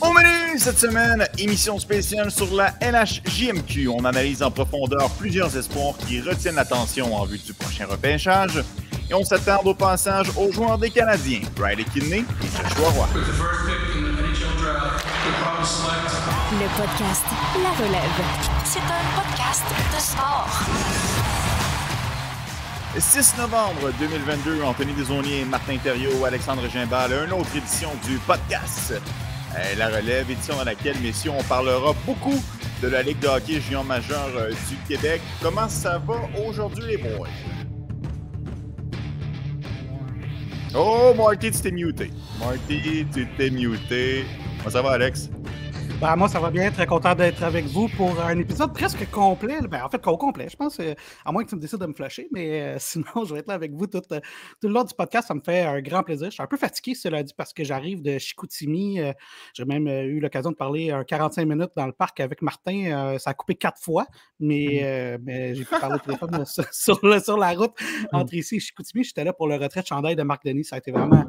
Au menu cette semaine, émission spéciale sur la LHJMQ. On analyse en profondeur plusieurs espoirs qui retiennent l'attention en vue du prochain repêchage. Et on s'attarde au passage aux joueurs des Canadiens, Riley Kidney et Joshua Roy. Le podcast La Relève. C'est un podcast de sport. 6 novembre 2022, Anthony Desaunier, Martin Thériault, Alexandre Gimbal, une autre édition du podcast La Relève, édition dans laquelle, messieurs, on parlera beaucoup de la Ligue de hockey junior majeur euh, du Québec. Comment ça va aujourd'hui, les boys? Oh, Marty, tu t'es muté. Marty, tu t'es muté. Comment ça va, Alex? Ben, moi, ça va bien. Très content d'être avec vous pour un épisode presque complet. Ben, en fait, au complet, je pense, euh, à moins que tu me décides de me flasher. Mais euh, sinon, je vais être là avec vous tout, euh, tout le long du podcast. Ça me fait un grand plaisir. Je suis un peu fatigué, cela dit, parce que j'arrive de Chicoutimi. J'ai même eu l'occasion de parler un 45 minutes dans le parc avec Martin. ça a coupé quatre fois, mais, mais j'ai pu parler au téléphone sur, sur, la route entre ici et Chicoutimi. J'étais là pour le retrait de chandail de Marc Denis. Ça a été vraiment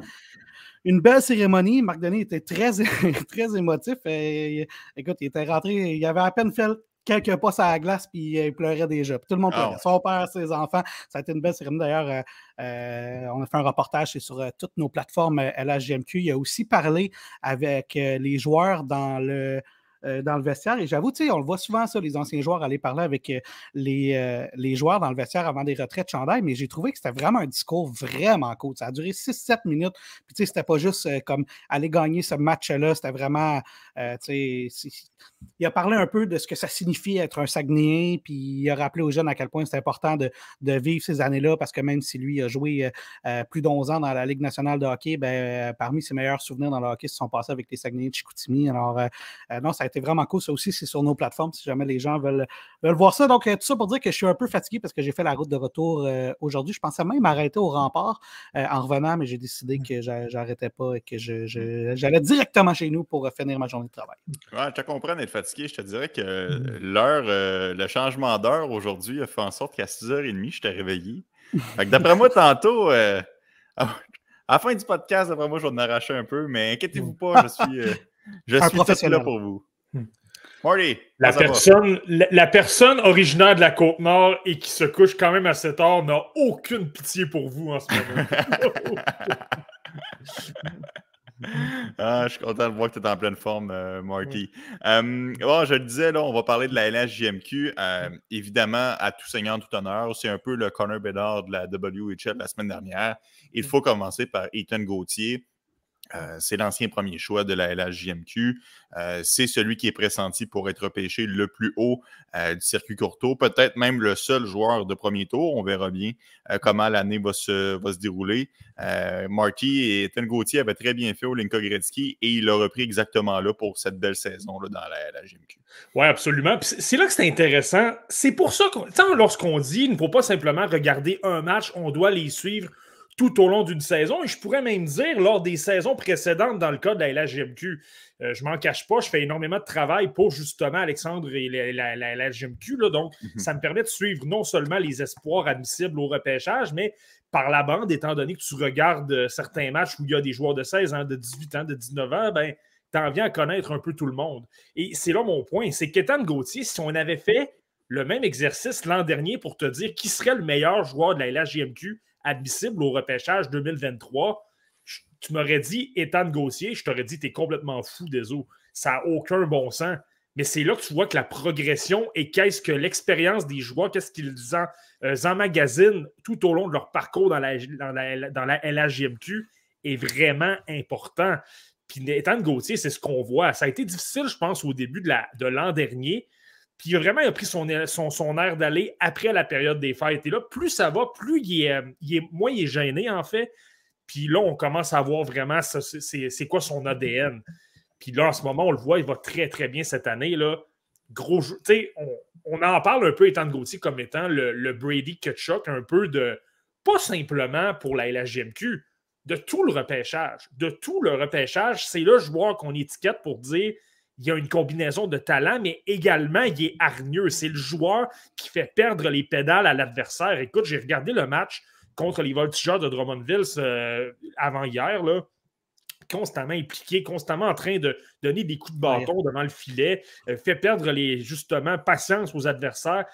une belle cérémonie. Marc Denis était très, très émotif. Et, écoute, il était rentré, il avait à peine fait quelques pas à la glace, puis il pleurait déjà. tout le monde pleurait. Ah Son père, ses enfants. Ça a été une belle cérémonie. D'ailleurs, euh, euh, on a fait un reportage sur euh, toutes nos plateformes LHGMQ. Il a aussi parlé avec les joueurs dans le euh, dans le vestiaire. Et j'avoue, tu sais, on le voit souvent, ça, les anciens joueurs aller parler avec euh, les, euh, les joueurs dans le vestiaire avant des retraites de chandail, mais j'ai trouvé que c'était vraiment un discours vraiment cool. Ça a duré 6-7 minutes. Puis, tu sais, c'était pas juste comme aller gagner ce match-là, c'était vraiment, tu sais, il a parlé un peu de ce que ça signifie être un Saguenéen, puis il a rappelé aux jeunes à quel point c'est important de, de, vivre ces années-là, parce que même si lui a joué plus d'11 ans dans la Ligue nationale de hockey, ben, parmi ses meilleurs souvenirs dans le hockey se sont passés avec les Saguenayens de Chicoutimi. Alors, non, ça a été vraiment cool. Ça aussi, c'est sur nos plateformes si jamais les gens veulent, veulent voir ça. Donc, euh, tout ça pour dire que je suis un peu fatigué parce que j'ai fait la route de retour euh, aujourd'hui. Je pensais même m'arrêter au rempart euh, en revenant, mais j'ai décidé mmh. que j'arrêtais pas et que j'allais directement chez nous pour finir ma journée de travail. Ouais, je te comprends d'être fatigué. Je te dirais que mmh. l'heure, le changement d'heure aujourd'hui a fait en sorte qu'à 6h30, je t'ai réveillé. D'après moi, tantôt, à la fin du podcast, d'après moi, je vais en arracher un peu, mais inquiétez-vous pas, je suis, je suis là pour vous. Hmm. Marty, la personne, la, personne originaire de la Côte-Nord et qui se couche quand même à 7 heures n'a aucune pitié pour vous en ce moment. ah, je suis content de voir que tu es en pleine forme, euh, Marty. Euh, je le disais, là, on va parler de la LHJMQ. Euh, évidemment, à tout seigneur, tout honneur, c'est un peu le Connor Bedard de la WHL la semaine dernière. Il faut commencer par Ethan Gauthier. Euh, c'est l'ancien premier choix de la LHJMQ. Euh, c'est celui qui est pressenti pour être repêché le plus haut euh, du circuit courto. Peut-être même le seul joueur de premier tour. On verra bien comment l'année va se, va dérouler. Marty et Ethan Gauthier avaient très bien fait au Linka Gretzky et il l'a repris exactement là pour cette belle saison là, dans la LHJMQ. Oui, absolument. C'est là que c'est intéressant. C'est pour ça que, lorsqu'on dit il ne faut pas simplement regarder un match, on doit les suivre tout au long d'une saison. Et je pourrais même dire lors des saisons précédentes dans le cas de la LHGMQ. Euh, je m'en cache pas, je fais énormément de travail pour justement Alexandre et la, LHGMQ. donc, mhm. ça me permet de suivre non seulement les espoirs admissibles au repêchage, mais par la bande, étant donné que tu regardes euh, certains matchs où il y a des joueurs de 16 ans, de 18 ans, de 19 ans, ben, tu en viens à connaître un peu tout le monde. Et c'est là mon point, c'est qu'Étan Gauthier, si on avait fait le même exercice l'an dernier pour te dire qui serait le meilleur joueur de la LHJMQ, admissible au repêchage 2023, tu m'aurais dit Ethan Gauthier, je t'aurais dit tu es complètement fou des eaux. Ça n'a aucun bon sens. Mais c'est là que tu vois que la progression et qu'est-ce que l'expérience des joueurs, qu'est-ce qu'ils en, euh, emmagasinent tout au long de leur parcours dans la, dans la, LHJMQ est vraiment important. Puis Ethan Gauthier, c'est ce qu'on voit. Ça a été difficile, je pense, au début de l'an dernier puis il a vraiment pris son, son, air d'aller après la période des fêtes. Et là, plus ça va, plus il est, il moins il est gêné, en fait. Puis là, on commence à voir vraiment c'est quoi son ADN. Puis là, en ce moment, on le voit, il va très, très bien cette année. Là. Gros Tu sais, on, en parle un peu, étant de Gauthier, comme étant le, Brady Kutchuk, un peu de, pas simplement pour la LHGMQ, de tout le repêchage. De tout le repêchage, c'est le joueur qu'on étiquette pour dire il y a une combinaison de talent, mais également, il est hargneux. C'est le joueur qui fait perdre les pédales à l'adversaire. Écoute, j'ai regardé le match contre les Voltigeurs de Drummondville euh, avant hier. Là. constamment impliqué, constamment en train de donner des coups de bâton devant le filet, euh, fait perdre les, justement patience aux adversaires.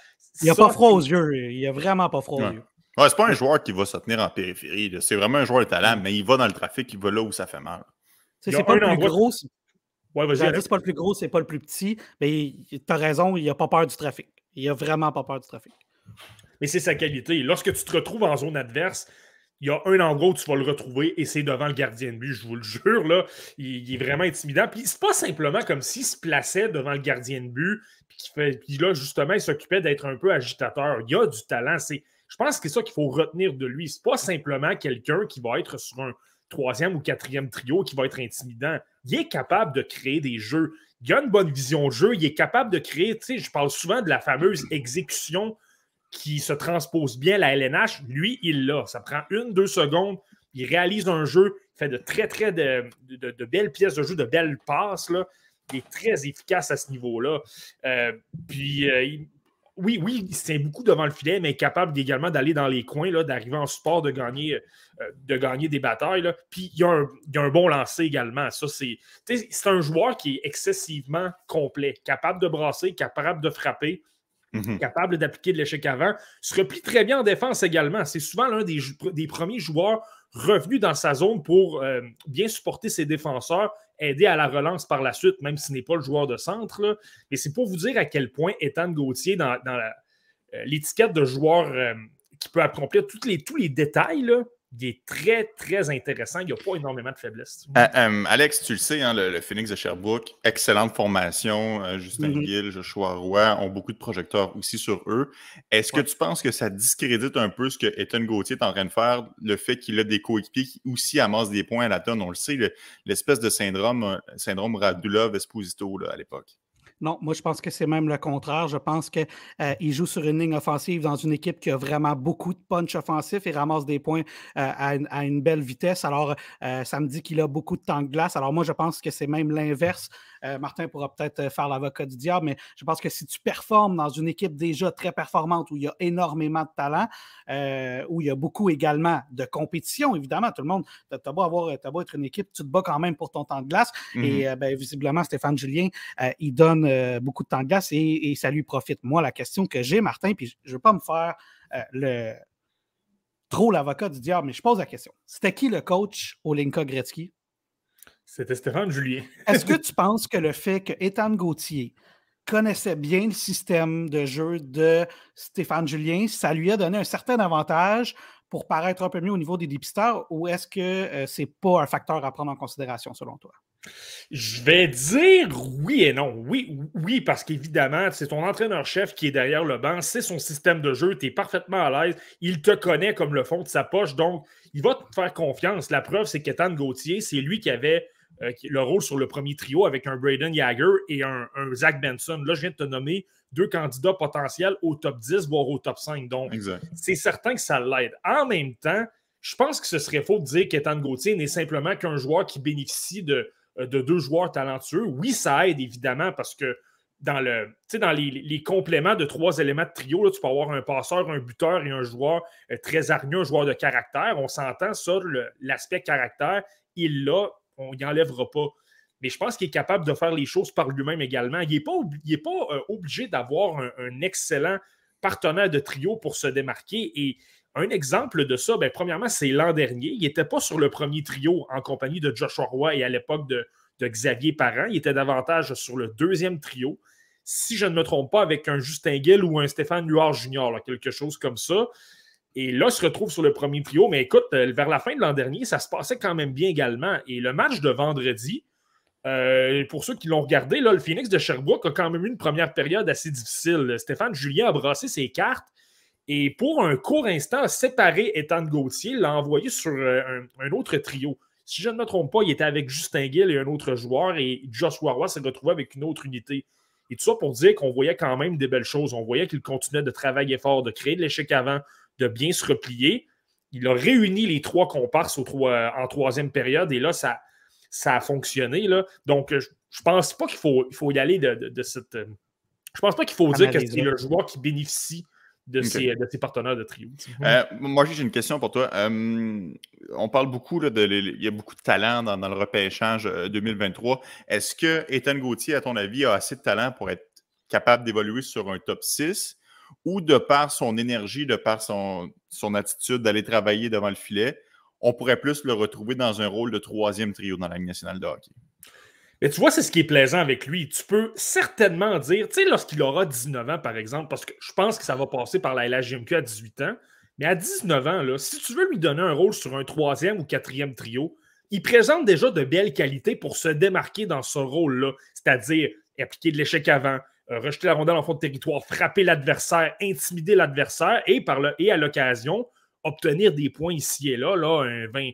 Il n'a pas froid aux yeux. Il a vraiment pas froid aux yeux. Ouais, c'est pas un joueur qui va se tenir en périphérie. C'est vraiment un joueur de talent, mais il va dans le trafic, il va là où ça fait mal. C'est pas, le plus gros. Ouais, c'est pas le plus gros, c'est pas le plus petit. Mais tu as raison, il a pas peur du trafic. Il a vraiment pas peur du trafic. Mais c'est sa qualité. Lorsque tu te retrouves en zone adverse, il y a un endroit où tu vas le retrouver et c'est devant le gardien de but, je vous le jure. Là, il, est vraiment intimidant. Puis c'est pas simplement comme s'il se plaçait devant le gardien de but, puis, fait, puis là, justement, il s'occupait d'être un peu agitateur. Il a du talent. C'est, je pense que c'est ça qu'il faut retenir de lui. C'est pas simplement quelqu'un qui va être sur un troisième ou quatrième trio qui va être intimidant. Il est capable de créer des jeux. Il a une bonne vision de jeu. Il est capable de créer, tu sais, je parle souvent de la fameuse exécution qui se transpose bien la LNH, lui, il l'a. Ça prend une, deux secondes. Il réalise un jeu, il fait de très, très de, belles pièces de jeu, de belles passes. Il est très efficace à ce niveau-là. Euh, puis, euh, oui, oui, il se tient beaucoup devant le filet, mais capable également d'aller dans les coins, d'arriver en support, de gagner, euh, de gagner des batailles. Là. Puis il y, a un, il a, un, bon lancer également. Ça, c'est, c'est un joueur qui est excessivement complet, capable de brasser, capable de frapper. Mhm. capable d'appliquer de l'échec avant, se replie très bien en défense également. C'est souvent l'un des, des, premiers joueurs revenus dans sa zone pour euh, bien supporter ses défenseurs, aider à la relance par la suite, même s'il n'est pas le joueur de centre. Mais c'est pour vous dire à quel point Ethan Gauthier, dans, euh, l'étiquette de joueur euh, qui peut accomplir tous les, détails, là, il est très, très intéressant. Il n'y a pas énormément de faiblesses. Euh, euh, Alex, tu le sais, hein, le, Phoenix de Sherbrooke, excellente formation. Euh, Justin mm Gill, Joshua Roy ont beaucoup de projecteurs aussi sur eux. Est-ce que tu penses que ça discrédite un peu ce que Ethan Gauthier est en train de faire, le fait qu'il a des coéquipiers qui aussi amassent des points à la tonne? On le sait, l'espèce de syndrome, syndrome Radulov-Esposito à l'époque. Non, moi, je pense que c'est même le contraire. Je pense qu'il euh, joue sur une ligne offensive dans une équipe qui a vraiment beaucoup de punch offensif et ramasse des points euh, à, une, belle vitesse. Alors, euh, ça me dit qu'il a beaucoup de temps de glace. Alors, moi, je pense que c'est même l'inverse. Martin pourra peut-être faire l'avocat du diable, mais je pense que si tu performes dans une équipe déjà très performante où il y a énormément de talent, où il y a beaucoup également de compétition, évidemment, tout le monde, tu as, beau avoir, beau être une équipe, tu te bats quand même pour ton temps de glace. Et mm-hmm. ben, visiblement, Stéphane Julien, il donne euh, beaucoup de temps de glace et, ça lui profite. Moi, la question que j'ai, Martin, puis je ne veux pas me faire euh, le trop l'avocat du diable, mais je pose la question. C'était qui le coach au Linka Gretzky? C'était Stéphane Julien. Est-ce que tu penses que le fait que Ethan Gauthier connaissait bien le système de jeu de Stéphane Julien, ça lui a donné un certain avantage pour paraître un peu mieux au niveau des dépisteurs ou est-ce que euh, ce n'est pas un facteur à prendre en considération selon toi? Je vais dire oui et non. Oui, oui parce qu'évidemment, c'est ton entraîneur-chef qui est derrière le banc, c'est son système de jeu, tu es parfaitement à l'aise, il te connaît comme le fond de sa poche, donc il va te faire confiance. La preuve, c'est qu'Ethan Gauthier, c'est lui qui avait euh, le rôle sur le premier trio avec un Braden Jagger et un, Zach Benson. Là, je viens de te nommer deux candidats potentiels au top 10, voire au top 5. Donc, c'est certain que ça l'aide. En même temps, je pense que ce serait faux de dire qu'Ethan Gauthier n'est simplement qu'un joueur qui bénéficie de euh, de deux joueurs talentueux. Oui, ça aide évidemment parce que dans, le, dans les, compléments de trois éléments de trio, tu peux avoir un passeur, un buteur et un joueur euh, très hargneux, un joueur de caractère. On s'entend ça, l'aspect caractère, il l'a, on n'y enlèvera pas. Mais je pense qu'il est capable de faire les choses par lui-même également. Il n'est pas, euh, obligé d'avoir un, excellent partenaire de trio pour se démarquer. Et un exemple de ça, ben, premièrement, c'est l'an dernier. Il n'était pas sur le premier trio en compagnie de Joshua Roy et à l'époque de, Xavier Parent. Il était davantage sur le deuxième trio. Si je ne me trompe pas, avec un Justin Gill ou un Stéphane Luard Junior, quelque chose comme ça. Et là, se retrouve sur le premier trio. Mais écoute, euh, vers la fin de l'an dernier, ça se passait quand même bien également. Et le match de vendredi, euh, pour ceux qui l'ont regardé, là, le Phoenix de Sherbrooke a quand même eu une première période assez difficile. Stéphane Julien a brassé ses cartes et pour un court instant, a séparé Ethan Gauthier, l'a envoyé sur euh, un, autre trio. Si je ne me trompe pas, il était avec Justin Gill et un autre joueur, et Joshua Roy s'est retrouvé avec une autre unité. Et tout ça pour dire qu'on voyait quand même des belles choses. On voyait qu'il continuait de travailler fort, de créer de l'échec avant, de bien se replier. Il a réuni les trois comparses en troisième période, et là, ça, ça a fonctionné. Là. Donc, je ne pense pas qu'il faut, il faut y aller de, cette. Je pense pas qu'il faut dire que c'est le joueur qui bénéficie de, ses, partenaires de trio. Euh, moi, j'ai une question pour toi. Euh, on parle beaucoup, de, il y a beaucoup de talent dans, le repêchage 2023. Est-ce que Ethan Gauthier, à ton avis, a assez de talent pour être capable d'évoluer sur un top 6 ou de par son énergie, de par son, attitude d'aller travailler devant le filet, on pourrait plus le retrouver dans un rôle de troisième trio dans la Ligue nationale de hockey? Mais tu vois, c'est ce qui est plaisant avec lui. Tu peux certainement dire, tu sais, lorsqu'il aura 19 ans, par exemple, parce que je pense que ça va passer par la LHGMQ à 18 ans, mais à 19 ans, là, si tu veux lui donner un rôle sur un troisième ou quatrième trio, il présente déjà de belles qualités pour se démarquer dans ce rôle-là, c'est-à-dire appliquer de l'échec avant, rejeter la rondelle en fond de territoire, frapper l'adversaire, intimider l'adversaire et, par le, et à l'occasion, obtenir des points ici et là, là un 20,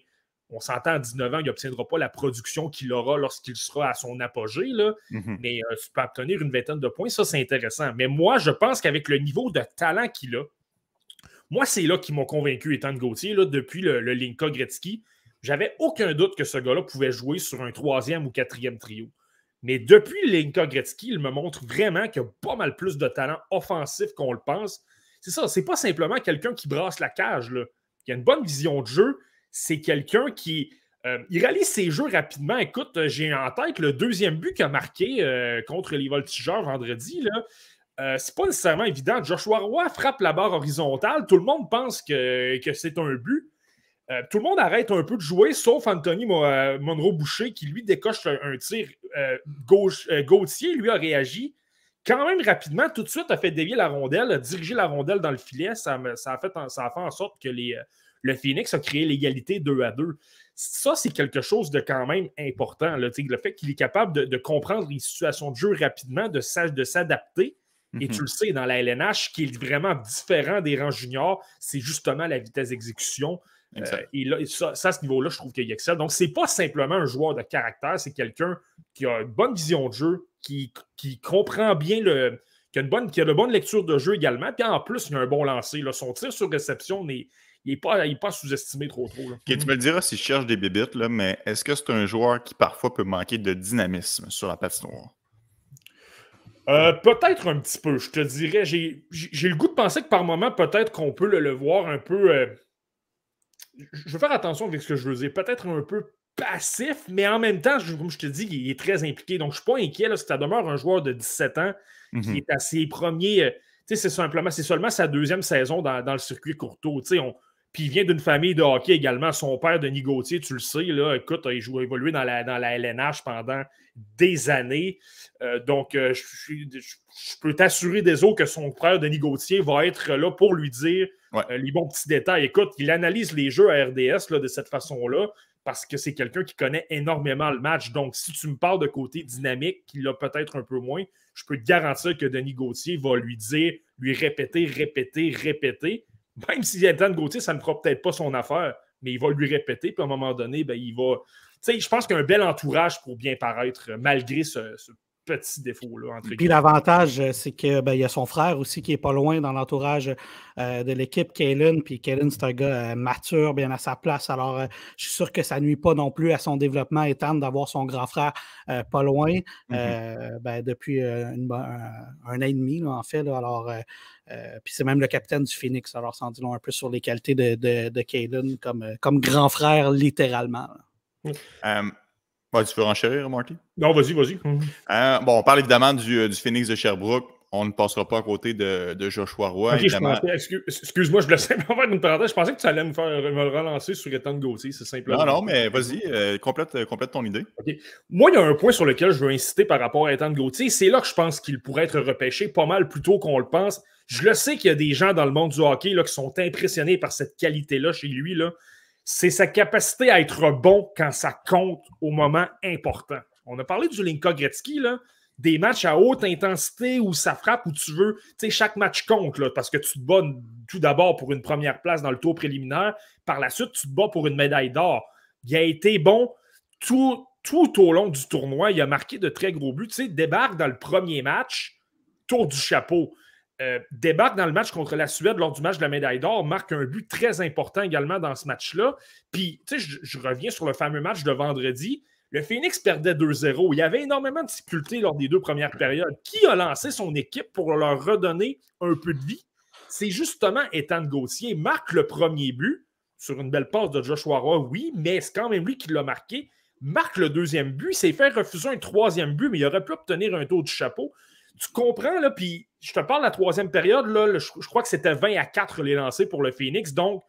on s'entend à 19 ans, il n'obtiendra pas la production qu'il aura lorsqu'il sera à son apogée, là, mhm. mais euh, tu peux obtenir une vingtaine de points, ça c'est intéressant. Mais moi, je pense qu'avec le niveau de talent qu'il a, moi, c'est là qui m'ont convaincu, étant de Gauthier, là, depuis le, le Linka Gretzky. J'avais aucun doute que ce gars-là pouvait jouer sur un troisième ou quatrième trio. Mais depuis Linka Gretzky, il me montre vraiment qu'il a pas mal plus de talent offensif qu'on le pense. C'est ça, c'est pas simplement quelqu'un qui brasse la cage. Là. Il a une bonne vision de jeu c'est quelqu'un qui. Euh, il réalise ses jeux rapidement. Écoute, euh, j'ai en tête le deuxième but qu'il a marqué euh, contre les Voltigeurs vendredi. Là. c'est pas nécessairement évident. Joshua Roy frappe la barre horizontale. Tout le monde pense que, c'est un but. Tout le monde arrête un peu de jouer, sauf Anthony Monroe-Boucher qui, lui, décoche un, tir gauche. Gauthier, lui, a réagi quand même rapidement. Tout de suite, a fait dévier la rondelle, a dirigé la rondelle dans le filet. Ça, ça, a, fait, ça a fait en sorte que les, le Phoenix a créé l'égalité 2 à 2. Ça, c'est quelque chose de quand même important. le fait qu'il est capable de, comprendre les situations de jeu rapidement, de, s'adapter. Et tu mhm. le sais, dans la LNH, qui est vraiment différent des rangs juniors, c'est justement la vitesse d'exécution. Euh, et là, ça, à ce niveau-là, je trouve qu'il excelle. Donc, ce n'est pas simplement un joueur de caractère, c'est quelqu'un qui a une bonne vision de jeu, qui, qui comprend bien le, qui a, une bonne, qui a de bonne lecture de jeu également. Puis en plus, il a un bon lancer. Son tir sur réception n'est il n'est pas, pas sous-estimé trop trop. tu me le diras si je cherche des bébites, là, mais est-ce que c'est un joueur qui parfois peut manquer de dynamisme sur la patinoire? Euh, peut-être un petit peu, je te dirais. J'ai le goût de penser que par moment, peut-être qu'on peut le, voir un peu. Euh, je veux faire attention avec ce que je veux dire. Peut-être un peu passif, mais en même temps, comme je te dis, il est très impliqué. Donc, je ne suis pas inquiet. Là, si ça demeure un joueur de 17 ans qui mhm. est à ses premiers. Euh, tu sais, c'est simplement, c'est seulement sa deuxième saison dans, dans le circuit courto. Tu sais, on, puis il vient d'une famille de hockey également. Son père, Denis Gauthier, tu le sais, là, écoute, il a évolué dans la, dans la LNH pendant des années. Euh, donc, euh, je, peux t'assurer des autres que son frère, Denis Gauthier, va être là pour lui dire euh, les bons petits détails. Écoute, il analyse les jeux à RDS là, de cette façon-là parce que c'est quelqu'un qui connaît énormément le match. Donc, si tu me parles de côté dynamique, qu'il a peut-être un peu moins, je peux te garantir que Denis Gauthier va lui dire, lui répéter, répéter, répéter même si Ethan Gauthier, ça ne fera peut-être pas son affaire, mais il va lui répéter, puis à un moment donné, ben, il va. Tu sais, je pense qu'il y a un bel entourage pour bien paraître, malgré ce, petit défaut-là. Puis l'avantage, euh, c'est qu'il ben, y a son frère aussi qui est pas loin dans l'entourage euh, de l'équipe, Kalen. Puis Kalen, c'est un gars euh, mature, bien à sa place. Alors, je suis sûr que ça ne nuit pas non plus à son développement, étant d'avoir son grand frère pas loin mm-hmm. ben, depuis un, an et demi, en fait. alors, puis c'est même le capitaine du Phoenix. Alors, dit long un peu sur les qualités de, de, Kalen comme, comme grand frère, littéralement. Ouais, tu veux enchérir, Marty? Non, vas-y, vas-y. Euh, bon, on parle évidemment du, euh, du, Phoenix de Sherbrooke. On ne passera pas à côté de, de Joshua Roy. excuse-moi, je voulais simplement faire une parenthèse. Je pensais que tu allais me, faire, me relancer sur Ethan Gauthier, c'est simplement. Non, non, mais vas-y, euh, complète, complète, ton idée. Moi, il y a un point sur lequel je veux insister par rapport à Ethan Gauthier. C'est là que je pense qu'il pourrait être repêché pas mal plus tôt qu'on le pense. Je le sais qu'il y a des gens dans le monde du hockey là, qui sont impressionnés par cette qualité-là chez lui. C'est sa capacité à être bon quand ça compte au moment important. On a parlé du Linka Gretzky, là, des matchs à haute intensité où ça frappe où tu veux. Tu sais, chaque match compte parce que tu te bats tout d'abord pour une première place dans le tour préliminaire. Par la suite, tu te bats pour une médaille d'or. Il a été bon tout, tout au long du tournoi. Il a marqué de très gros buts. Tu sais, débarque dans le premier match, tour du chapeau. Euh, débarque dans le match contre la Suède lors du match de la médaille d'or, marque un but très important également dans ce match-là. Puis, tu sais, je, reviens sur le fameux match de vendredi. Le Phoenix perdait 2-0. Il y avait énormément de difficultés lors des deux premières périodes. Qui a lancé son équipe pour leur redonner un peu de vie? c'est justement Ethan Gauthier marque le premier but sur une belle passe de Joshua Roy, oui, mais c'est quand même lui qui l'a marqué. Marque le deuxième but, s'est fait refuser un troisième but, mais il aurait pu obtenir un taux du chapeau. Tu comprends, là, puis je te parle de la troisième période, je, crois que c'était 20 à 4 les lancés pour le Phoenix. Donc,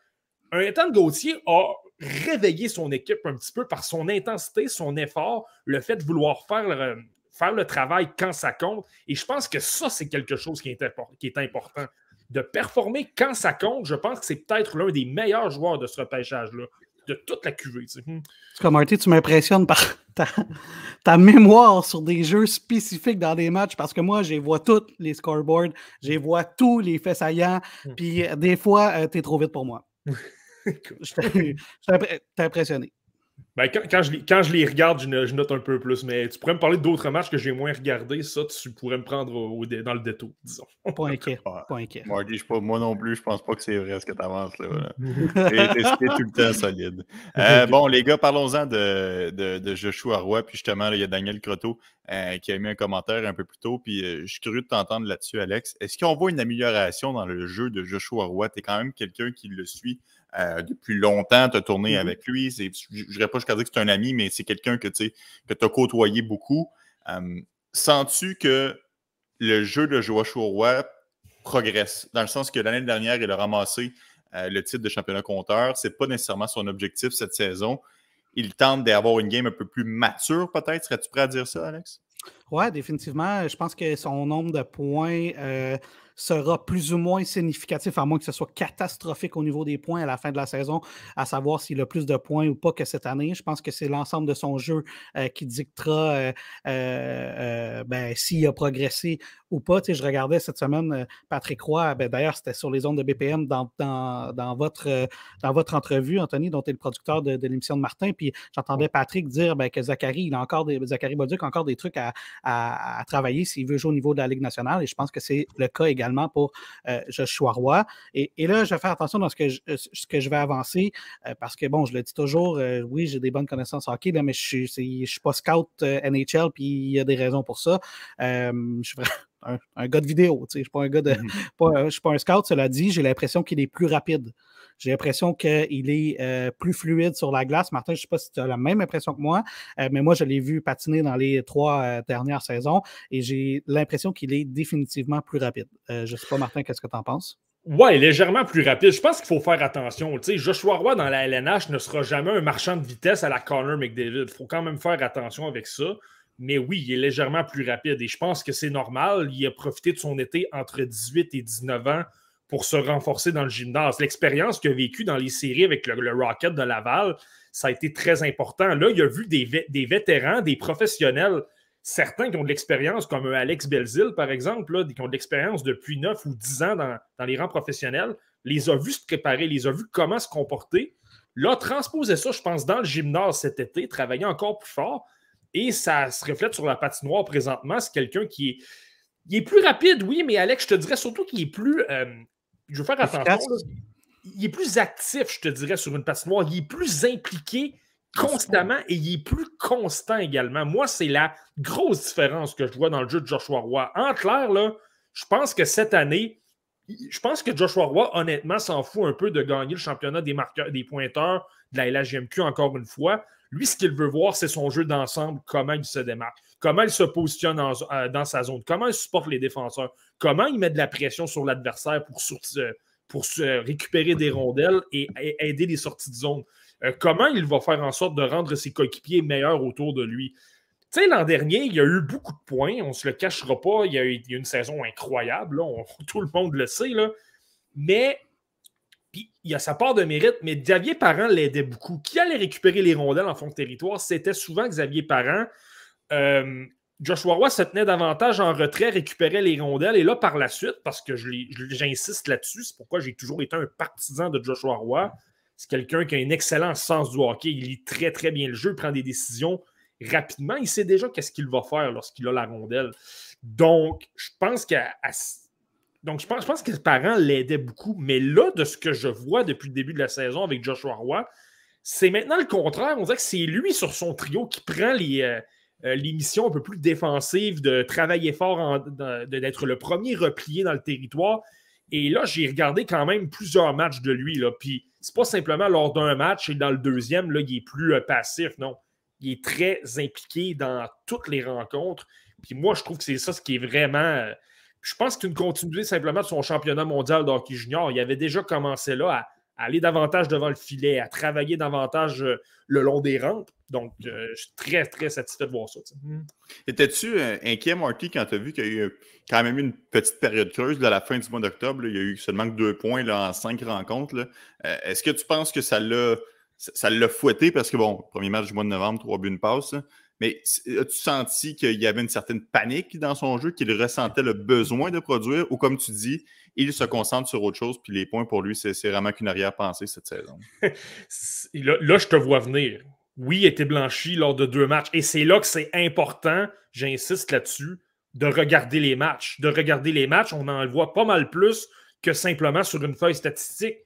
un Ethan Gauthier a réveillé son équipe un petit peu par son intensité, son effort, le fait de vouloir faire le, faire le travail quand ça compte. Et je pense que ça, c'est quelque chose qui est, qui est important. De performer quand ça compte, je pense que c'est peut-être l'un des meilleurs joueurs de ce repêchage-là de toute la cuvée. Tu sais. Marty, tu m'impressionnes par ta, mémoire sur des jeux spécifiques dans des matchs parce que moi, je vois tous les scoreboards, je vois tous les faits saillants, hmm. puis euh, des fois, euh, tu es trop vite pour moi. je t'ai impressionné. Ben, quand, je, quand, je, les regarde, je, note un peu plus. Mais tu pourrais me parler d'autres matchs que j'ai moins regardés. Ça, tu pourrais me prendre dans le détour, disons. Pas inquiet. Pas inquiet. moi non plus, je pense pas que c'est vrai ce que tu avances. là. C'est tout le temps solide. Euh, bon, les gars, parlons-en de, de, Joshua Roy. Puis justement, il y a Daniel Croteau euh, qui a mis un commentaire un peu plus tôt. Puis euh, je suis curieux de t'entendre là-dessus, Alex. Est-ce qu'on voit une amélioration dans le jeu de Joshua Roy? Tu es quand même quelqu'un qui le suit euh, depuis longtemps, tu as tourné mm-hmm. avec lui. Je ne dirais pas jusqu'à dire que c'est un ami, mais c'est quelqu'un que tu as côtoyé beaucoup. Sens-tu que le jeu de Joshua Roy progresse? Dans le sens que l'année dernière, il a ramassé euh, le titre de championnat compteur. Ce n'est pas nécessairement son objectif cette saison. Il tente d'avoir une game un peu plus mature, peut-être. Serais-tu prêt à dire ça, Alex? Oui, définitivement. Je pense que son nombre de points. Euh, sera plus ou moins significatif, à moins que ce soit catastrophique au niveau des points à la fin de la saison, à savoir s'il a plus de points ou pas que cette année. Je pense que c'est l'ensemble de son jeu euh, qui dictera euh, euh, ben, s'il a progressé ou pas. Tu sais, je regardais cette semaine Patrick Roy, ben, d'ailleurs, c'était sur les ondes de BPM dans, dans, votre, dans votre entrevue, Anthony, dont tu es le producteur de, l'émission de Martin. Puis j'entendais Patrick dire ben, que Zachary, il a encore des, Zachary Bolduc a encore des trucs à, à travailler s'il veut jouer au niveau de la Ligue nationale. Et je pense que c'est le cas également pour euh, Joshua Roy. Et, là, je vais faire attention dans ce que je, euh, ce que je vais avancer euh, parce que, bon, je le dis toujours, oui, j'ai des bonnes connaissances hockey, là, mais je ne suis pas scout NHL, puis il y a des raisons pour ça. je suis un, un, gars de vidéo, je ne suis pas un gars de. Mm-hmm. je suis pas un scout, cela dit, j'ai l'impression qu'il est plus rapide. J'ai l'impression qu'il est euh, plus fluide sur la glace. Martin, je ne sais pas si tu as la même impression que moi, euh, mais moi, je l'ai vu patiner dans les trois euh, dernières saisons et j'ai l'impression qu'il est définitivement plus rapide. je ne sais pas, Martin, qu'est-ce que tu en penses? Oui, légèrement plus rapide. Je pense qu'il faut faire attention. Tu sais, Joshua Roy dans la LNH ne sera jamais un marchand de vitesse à la Connor McDavid. Il faut quand même faire attention avec ça. Mais oui, il est légèrement plus rapide et je pense que c'est normal. Il a profité de son été entre 18 et 19 ans pour se renforcer dans le gymnase. L'expérience qu'il a vécue dans les séries avec le, Rocket de Laval, ça a été très important. Là, il a vu des, des vétérans, des professionnels, certains qui ont de l'expérience, comme Alex Belzil, par exemple, là, qui ont de l'expérience depuis 9 ou 10 ans dans, les rangs professionnels, les a vus se préparer, les a vus comment se comporter. Là, transposer ça, je pense, dans le gymnase cet été, travailler encore plus fort, et ça se reflète sur la patinoire présentement. C'est quelqu'un qui est, il est plus rapide, oui, mais Alex, je te dirais surtout qu'il est plus euh, je veux faire attention. il est plus actif, je te dirais, sur une patinoire. Il est plus impliqué constamment et il est plus constant également. Moi, c'est la grosse différence que je vois dans le jeu de Joshua Roy. En clair, là, je pense que cette année, je pense que Joshua Roy, honnêtement, s'en fout un peu de gagner le championnat des marqueurs, des pointeurs de la LHGMQ encore une fois. Lui, ce qu'il veut voir, c'est son jeu d'ensemble, comment il se démarque, comment il se positionne euh, dans sa zone, comment il supporte les défenseurs, comment il met de la pression sur l'adversaire pour, pour récupérer des rondelles et, aider les sorties de zone? Euh, comment il va faire en sorte de rendre ses coéquipiers meilleurs autour de lui? Tu sais, l'an dernier, il y a eu beaucoup de points, on ne se le cachera pas, il y a eu une saison incroyable, tout le monde le sait, mais il y a sa part de mérite, mais Xavier Parent l'aidait beaucoup. Qui allait récupérer les rondelles en fond de territoire? C'était souvent Xavier Parent. Euh, Joshua Roy se tenait davantage en retrait, récupérait les rondelles. Et là, par la suite, parce que j'insiste là-dessus, c'est pourquoi j'ai toujours été un partisan de Joshua Roy. C'est quelqu'un qui a un excellent sens du hockey. Il lit très, très bien le jeu, prend des décisions rapidement. Il sait déjà qu'est-ce qu'il va faire lorsqu'il a la rondelle. Donc, je pense que donc, je pense, que ses parents l'aidaient beaucoup. Mais là, de ce que je vois depuis le début de la saison avec Joshua Roy, c'est maintenant le contraire. On dirait que c'est lui sur son trio qui prend les, euh, euh, les missions un peu plus défensives, de travailler fort, d'être le premier replié dans le territoire. Et là, j'ai regardé quand même plusieurs matchs de lui. Là, puis c'est pas simplement lors d'un match et dans le deuxième, là, il est plus euh, passif. Non. Il est très impliqué dans toutes les rencontres. Puis moi, je trouve que c'est ça ce qui est vraiment. Euh, je pense que c'est une continuité simplement de son championnat mondial d'hockey junior. Il avait déjà commencé là à aller davantage devant le filet, à travailler davantage le long des rampes. Donc, euh, je suis très, très satisfait de voir ça. Hmm. Étais-tu euh, inquiet, Marty, quand tu as vu qu'il y a eu quand même une petite période creuse de la fin du mois d'octobre? Il y a eu seulement deux points là, en cinq rencontres. Est-ce que tu penses que ça l'a ça l'a fouetté? Parce que, bon, premier match du mois de novembre, trois buts, une passe. Mais as-tu senti qu'il y avait une certaine panique dans son jeu, qu'il ressentait le besoin de produire, ou comme tu dis, il se concentre sur autre chose, puis les points pour lui, c'est vraiment qu'une arrière-pensée cette saison? là, je te vois venir. Oui, il était blanchi lors de deux matchs. Et c'est là que c'est important, j'insiste là-dessus, de regarder les matchs. De regarder les matchs, on en voit pas mal plus que simplement sur une feuille statistique.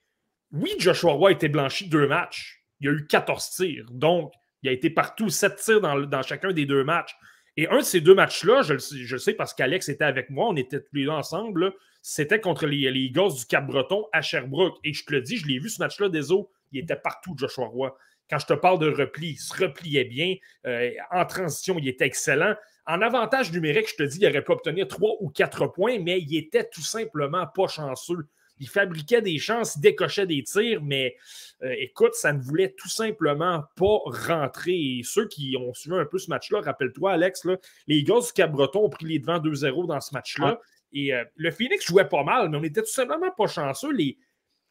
Oui, Joshua Roy a été blanchi deux matchs. Il y a eu 14 tirs. Donc, il a été partout, 7 tirs dans, chacun des deux matchs. Et un de ces deux matchs-là, je, le sais parce qu'Alex était avec moi, on était tous les deux ensemble, c'était contre les, les du Cap-Breton à Sherbrooke. Et je te le dis, je l'ai vu ce match-là des eaux, il était partout, Joshua Roy. Quand je te parle de repli, il se repliait bien. Euh, en transition, il était excellent. En avantage numérique, je te dis, il aurait pu obtenir 3 ou 4 points, mais il était tout simplement pas chanceux. Il fabriquait des chances, il décochait des tirs, mais euh, écoute, ça ne voulait tout simplement pas rentrer. Et ceux qui ont suivi un peu ce match-là, rappelle-toi, Alex, les gars du Cap-Breton ont pris les devants 2-0 dans ce match-là. Et euh, le Phoenix jouait pas mal, mais on était tout simplement pas chanceux. Les,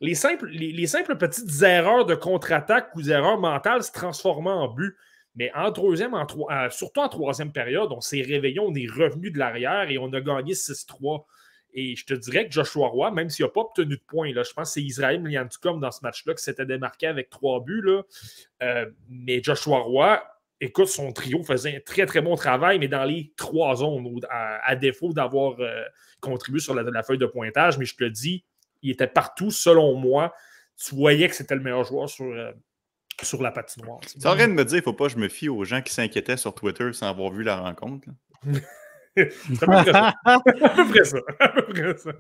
les, simples, les, simples petites erreurs de contre-attaque ou erreurs mentales se transformaient en but. Mais en troisième, en euh, surtout en troisième période, on s'est réveillé, on est revenu de l'arrière et on a gagné 6-3. Et je te dirais que Joshua Roy, même s'il n'a pas obtenu de points, là, je pense que c'est Israël Miliantucom dans ce match-là qui s'était démarqué avec trois buts. Là. Euh, mais Joshua Roy, écoute, son trio faisait un très, très bon travail, mais dans les trois zones, à, défaut d'avoir euh, contribué sur la, feuille de pointage. Mais je te le dis, il était partout, selon moi. Tu voyais que c'était le meilleur joueur sur, euh, sur la patinoire. Tu rien de me dire, il ne faut pas que je me fie aux gens qui s'inquiétaient sur Twitter sans avoir vu la rencontre. c'est à peu près ça. À peu près ça.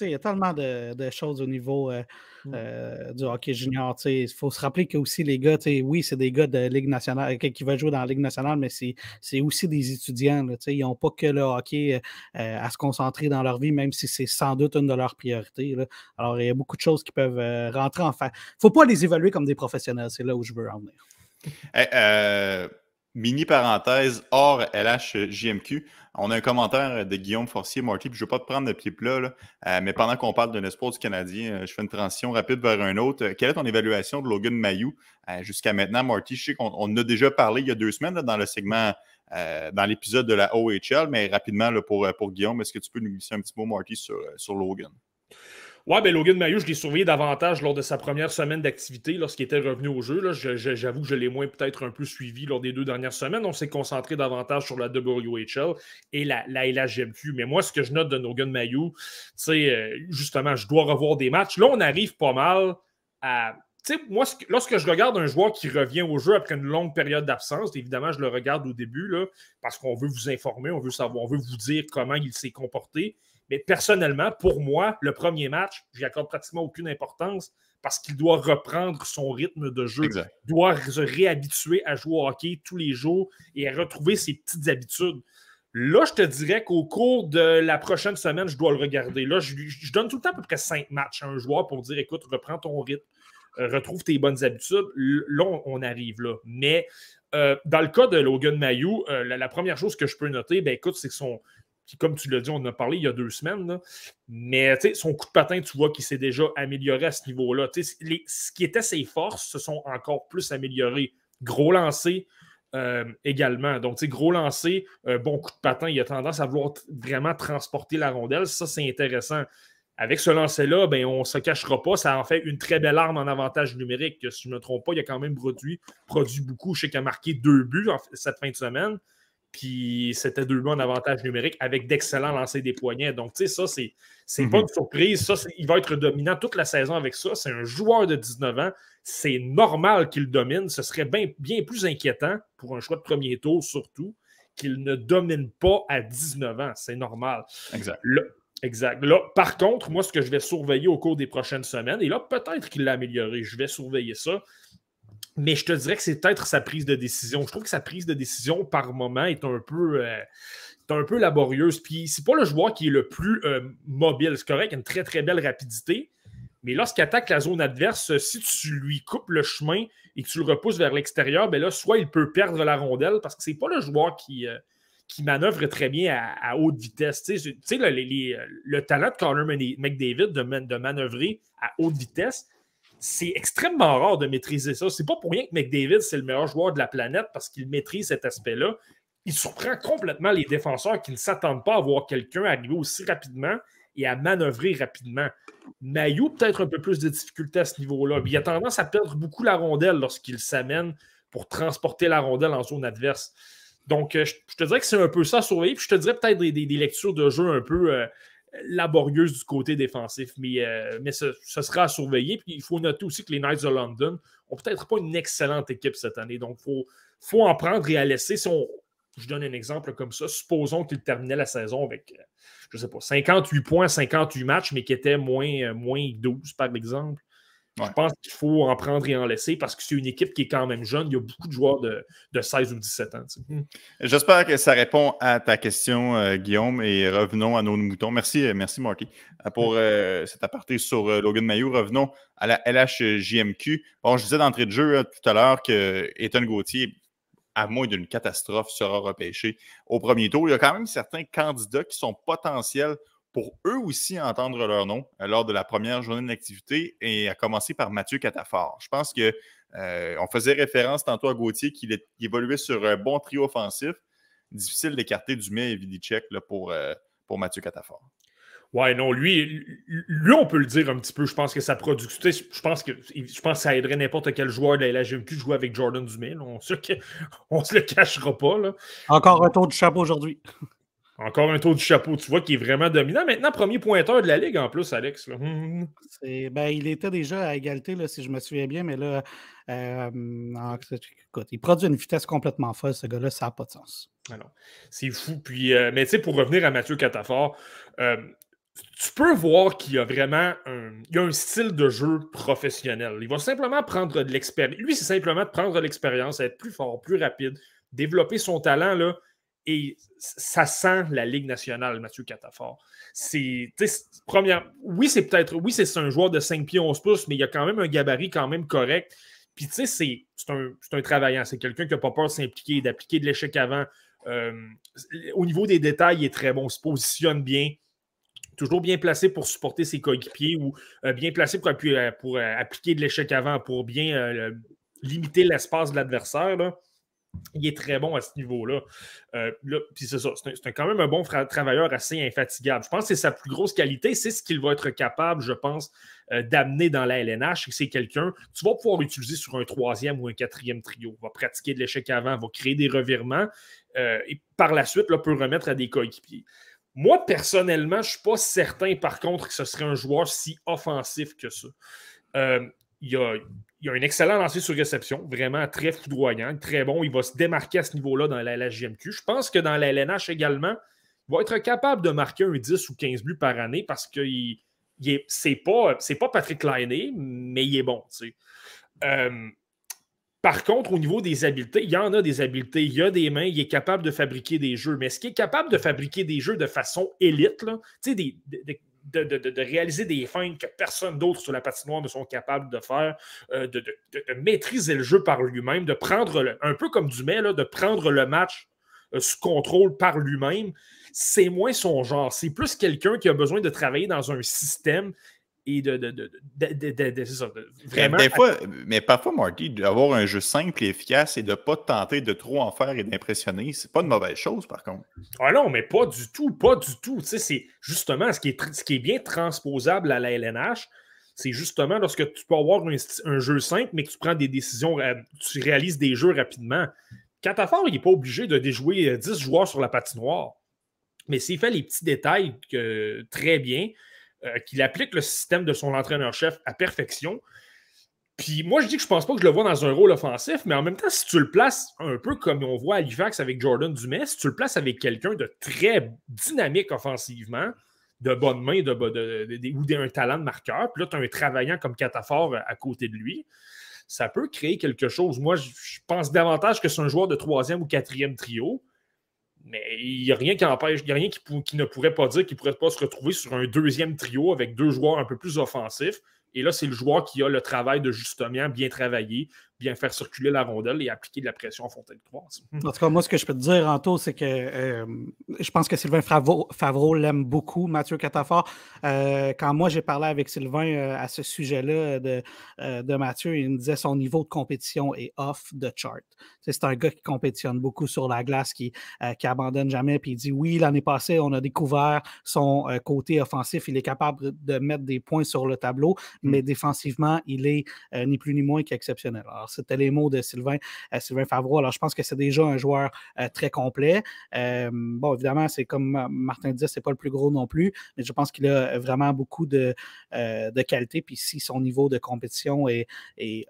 il y a tellement de, choses au niveau euh, mm. euh, du hockey junior. Il faut se rappeler que aussi les gars, oui, c'est des gars de Ligue nationale qui veulent jouer dans la Ligue nationale, mais c'est aussi des étudiants. Là, ils n'ont pas que le hockey euh, à se concentrer dans leur vie, même si c'est sans doute une de leurs priorités. Alors, il y a beaucoup de choses qui peuvent rentrer en fait. Il ne faut pas les évaluer comme des professionnels. C'est là où je veux en venir. Mini parenthèse hors LHJMQ. On a un commentaire de Guillaume Forcier, Marty, je ne veux pas te prendre de pied plat, euh, mais pendant qu'on parle d'un espoir du Canadien, euh, je fais une transition rapide vers un autre. Quelle est ton évaluation de Logan Mayou euh, jusqu'à maintenant, Marty? Je sais qu'on a déjà parlé il y a deux semaines dans le segment, dans l'épisode de la OHL, mais rapidement pour, Guillaume, est-ce que tu peux nous glisser un petit mot, Marty, sur Logan? Ouais, ben Logan Mayo, je l'ai surveillé davantage lors de sa première semaine d'activité, lorsqu'il était revenu au jeu. J'avoue que je l'ai moins peut-être un peu suivi lors des deux dernières semaines. On s'est concentré davantage sur la WHL et la, la LHMQ. Mais moi, ce que je note de Logan Mayo, c'est euh, justement, je dois revoir des matchs. Là, on arrive pas mal à. Tu sais, moi, lorsque je regarde un joueur qui revient au jeu après une longue période d'absence, évidemment, je le regarde au début, là, parce qu'on veut vous informer, on veut savoir, on veut vous dire comment il s'est comporté. Mais personnellement, pour moi, le premier match, je n'y accorde pratiquement aucune importance parce qu'il doit reprendre son rythme de jeu. Il doit se réhabituer à jouer au hockey tous les jours et à retrouver ses petites habitudes. Là, je te dirais qu'au cours de la prochaine semaine, je dois le regarder. Là, je, donne tout le temps à peu près cinq matchs à un joueur pour dire écoute, reprends ton rythme, euh, retrouve tes bonnes habitudes. Là, on, arrive là. Mais euh, dans le cas de Logan Mayou, euh, la, première chose que je peux noter, ben, écoute, c'est que son, comme tu l'as dit, on en a parlé il y a deux semaines, mais son coup de patin, tu vois qu'il s'est déjà amélioré à ce niveau-là. Ce qui était ses forces se sont encore plus améliorées. Gros lancé euh, également. Donc, gros lancé, euh, bon coup de patin, il a tendance à vouloir vraiment transporter la rondelle. Ça, c'est intéressant. Avec ce lancer-là, ben, on ne se cachera pas, ça en fait une très belle arme en avantage numérique. Si je ne me trompe pas, il a quand même produit, produit beaucoup. Je sais qu'il a marqué deux buts cette fin de semaine. Puis c'était deux bons avantage numérique avec d'excellents lancers des poignets. Donc, tu sais, ça, c'est, c'est pas mhm. une surprise. Ça, il va être dominant toute la saison avec ça. C'est un joueur de 19 ans. C'est normal qu'il domine. Ce serait bien, bien plus inquiétant pour un choix de premier tour, surtout, qu'il ne domine pas à 19 ans. C'est normal. Exact. Exact. Là, par contre, moi, ce que je vais surveiller au cours des prochaines semaines, et là, peut-être qu'il l'a amélioré, je vais surveiller ça. Mais je te dirais que c'est peut-être sa prise de décision. Je trouve que sa prise de décision par moment est un peu, euh, un peu laborieuse. Puis c'est pas le joueur qui est le plus euh, mobile. C'est correct, il a une très très belle rapidité. Mais lorsqu'il attaque la zone adverse, si tu lui coupes le chemin et que tu le repousses vers l'extérieur, ben là, soit il peut perdre la rondelle parce que c'est pas le joueur qui, euh, qui manœuvre très bien à, haute vitesse. Tu sais, le, le, talent de Connor McDavid de, de manœuvrer à haute vitesse, c'est extrêmement rare de maîtriser ça. C'est pas pour rien que McDavid, c'est le meilleur joueur de la planète parce qu'il maîtrise cet aspect-là. Il surprend complètement les défenseurs qui ne s'attendent pas à voir quelqu'un arriver aussi rapidement et à manœuvrer rapidement. Mayu, peut-être un peu plus de difficultés à ce niveau-là. Il a tendance à perdre beaucoup la rondelle lorsqu'il s'amène pour transporter la rondelle en zone adverse. Donc, euh, je, te dirais que c'est un peu ça à surveiller. Puis je te dirais peut-être des, lectures de jeu un peu euh, laborieuse du côté défensif, mais, euh, ce, sera à surveiller. Puis il faut noter aussi que les Knights de London ont peut-être pas une excellente équipe cette année. Donc, il faut, en prendre et à laisser. Si je donne un exemple comme ça. Supposons qu'ils terminaient la saison avec, euh, je ne sais pas, 58 points, 58 matchs, mais qui étaient moins, euh, moins 12, par exemple. Je pense qu'il faut en prendre et en laisser parce que c'est une équipe qui est quand même jeune. Il y a beaucoup de joueurs de, 16 ou 17 ans. Hmm. J'espère que ça répond à ta question, euh, Guillaume, et revenons à nos moutons. Merci, euh, merci Marty, euh, pour cet aparté sur Logan Mayou. Revenons à la LHJMQ. Bon, je disais d'entrée de jeu tout à l'heure que Ethan Gauthier, à moins d'une catastrophe, sera repêché au premier tour. Il y a quand même certains candidats qui sont potentiels pour eux aussi entendre leur nom euh, lors de la première journée d'activité et à commencer par Mathieu Catafort. Je pense que euh, on faisait référence tantôt à Gauthier qu'il évoluait sur un bon trio offensif. Difficile d'écarter Dumais et Vidicek pour, euh, pour Mathieu Catafort. Ouais, non, lui, lui, on peut le dire un petit peu. Je pense que sa productivité, je pense que, je pense que ça aiderait n'importe quel joueur de la LGMQ de jouer avec Jordan Dumais. On ne se le cachera pas. Là. Encore un tour du chapeau aujourd'hui. Encore un tour du chapeau, tu vois, qui est vraiment dominant. Maintenant, premier pointeur de la Ligue en plus, Alex. Hum. Ben, il était déjà à égalité, là, si je me souviens bien, mais là, euh, il produit une vitesse complètement folle, ce gars-là, ça n'a pas de sens. Ah c'est fou. Puis, euh, mais tu sais, pour revenir à Mathieu Catafort, euh, tu peux voir qu'il y a vraiment un, il a un style de jeu professionnel. Il va simplement prendre de l'expérience. Lui, c'est simplement de prendre de l'expérience, être plus fort, plus rapide, développer son talent. Là, et ça sent la Ligue nationale, Mathieu Catafort. C'est, première, oui, c'est peut-être, oui, c'est un joueur de 5 pieds 11 pouces, mais il a quand même un gabarit quand même correct. Puis, tu sais, c'est un, un, travaillant. C'est quelqu'un qui n'a pas peur de s'impliquer, d'appliquer de l'échec avant. Euh, au niveau des détails, il est très bon. Il se positionne bien. Toujours bien placé pour supporter ses coéquipiers ou euh, bien placé pour, appuyer, pour euh, appliquer de l'échec avant, pour bien limiter l'espace de l'adversaire il est très bon à ce niveau-là. Euh, puis c'est ça, c'est quand même un bon travailleur assez infatigable. Je pense que c'est sa plus grosse qualité, c'est ce qu'il va être capable, je pense, euh, d'amener dans la LNH. C'est quelqu'un, tu vas pouvoir utiliser sur un troisième ou un quatrième trio. Va pratiquer de l'échec avant, va créer des revirements euh, et par la suite, là, peut remettre à des coéquipiers. Moi, personnellement, je ne suis pas certain, par contre, que ce serait un joueur si offensif que ça. il y a, il a un excellent lancer sur réception, vraiment très foudroyant, très bon. Il va se démarquer à ce niveau-là dans la LHJMQ. Je pense que dans la LNH également, il va être capable de marquer un 10 ou 15 buts par année parce que il, c'est pas, pas Patrick Lainé, mais il est bon. Euh, par contre, au niveau des habiletés, il y en a des habiletés, il y a des mains, il est capable de fabriquer des jeux. Mais est-ce qu'il est capable de fabriquer des jeux de façon élite, là? Des, des, de, réaliser des feintes que personne d'autre sur la patinoire ne sont capables de faire, euh, de, maîtriser le jeu par lui-même, de prendre, un peu comme Dumais, de prendre le match euh, sous contrôle par lui-même, c'est moins son genre. C'est plus quelqu'un qui a besoin de travailler dans un système et de, de, de, de ça, vraiment. mais parfois, Marty, d'avoir un jeu simple et efficace et de ne pas tenter de trop en faire et d'impressionner, c'est pas une mauvaise chose, par contre. Ah non, mais pas du tout, pas du tout. Tu sais, c'est justement ce qui, est, ce qui est bien transposable à la LNH, c'est justement lorsque tu peux avoir un, jeu simple, mais que tu prends des décisions, tu réalises des jeux rapidement. Catafort, il n'est pas obligé de déjouer 10 euh, joueurs sur la patinoire. Mais s'il fait les petits détails que, très bien, euh, qu'il applique le système de son entraîneur-chef à perfection. Puis moi, je dis que je pense pas que je le vois dans un rôle offensif, mais en même temps, si tu le places un peu comme on voit à Halifax avec Jordan Dumais, si tu le places avec quelqu'un de très dynamique offensivement, de bonne main ou d'un talent de marqueur. Puis là, tu as un travaillant comme Catafort à côté de lui. Ça peut créer quelque chose. Moi, je pense davantage que c'est un joueur de troisième ou quatrième trio. Mais il n'y a rien qui empêche, il a rien qui, qui, ne pourrait pas dire qu'il ne pourrait pas se retrouver sur un deuxième trio avec deux joueurs un peu plus offensifs. Et là, c'est le joueur qui a le travail de justement bien travailler, bien faire circuler la rondelle et appliquer de la pression en fontaine de En tout cas, moi, ce que je peux te dire, Anto, c'est que euh, je pense que Sylvain Favreau, l'aime beaucoup, Mathieu Catafort. Euh, quand moi, j'ai parlé avec Sylvain euh, à ce sujet-là de, de, Mathieu, il me disait son niveau de compétition est off the chart. C'est un gars qui compétitionne beaucoup sur la glace, qui, qui abandonne jamais. Puis il dit oui, l'année passée, on a découvert son côté offensif. Il est capable de mettre des points sur le tableau, mm. mais défensivement, il est ni plus ni moins qu'exceptionnel. Alors, c'était les mots de Sylvain, euh, Sylvain Favreau. Alors, je pense que c'est déjà un joueur euh, très complet. Euh, bon, évidemment, c'est comme Martin dit, c'est pas le plus gros non plus, mais je pense qu'il a vraiment beaucoup de, de qualité. Puis si son niveau de compétition est,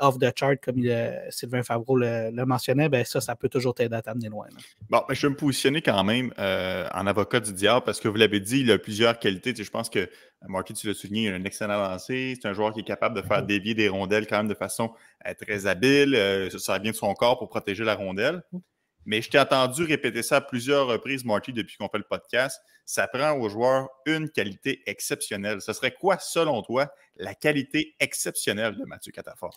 off the chart, comme Sylvain Favreau le, mentionnait, ben ça, ça peut toujours t'aider à t'amener loin. Bon, mais je vais me positionner quand même en avocat du diable parce que vous l'avez dit, il a plusieurs qualités. je pense que Marky, tu l'as souligné, il a un excellent lancé. C'est un joueur qui est capable de faire mm-hmm. dévier des rondelles quand même de façon euh, très habile. Euh, ça bien de son corps pour protéger la rondelle. Mais je t'ai entendu répéter ça à plusieurs reprises, Marty, depuis qu'on fait le podcast. Ça prend aux joueurs une qualité exceptionnelle. Ce serait quoi, selon toi, la qualité exceptionnelle de Mathieu Catafort?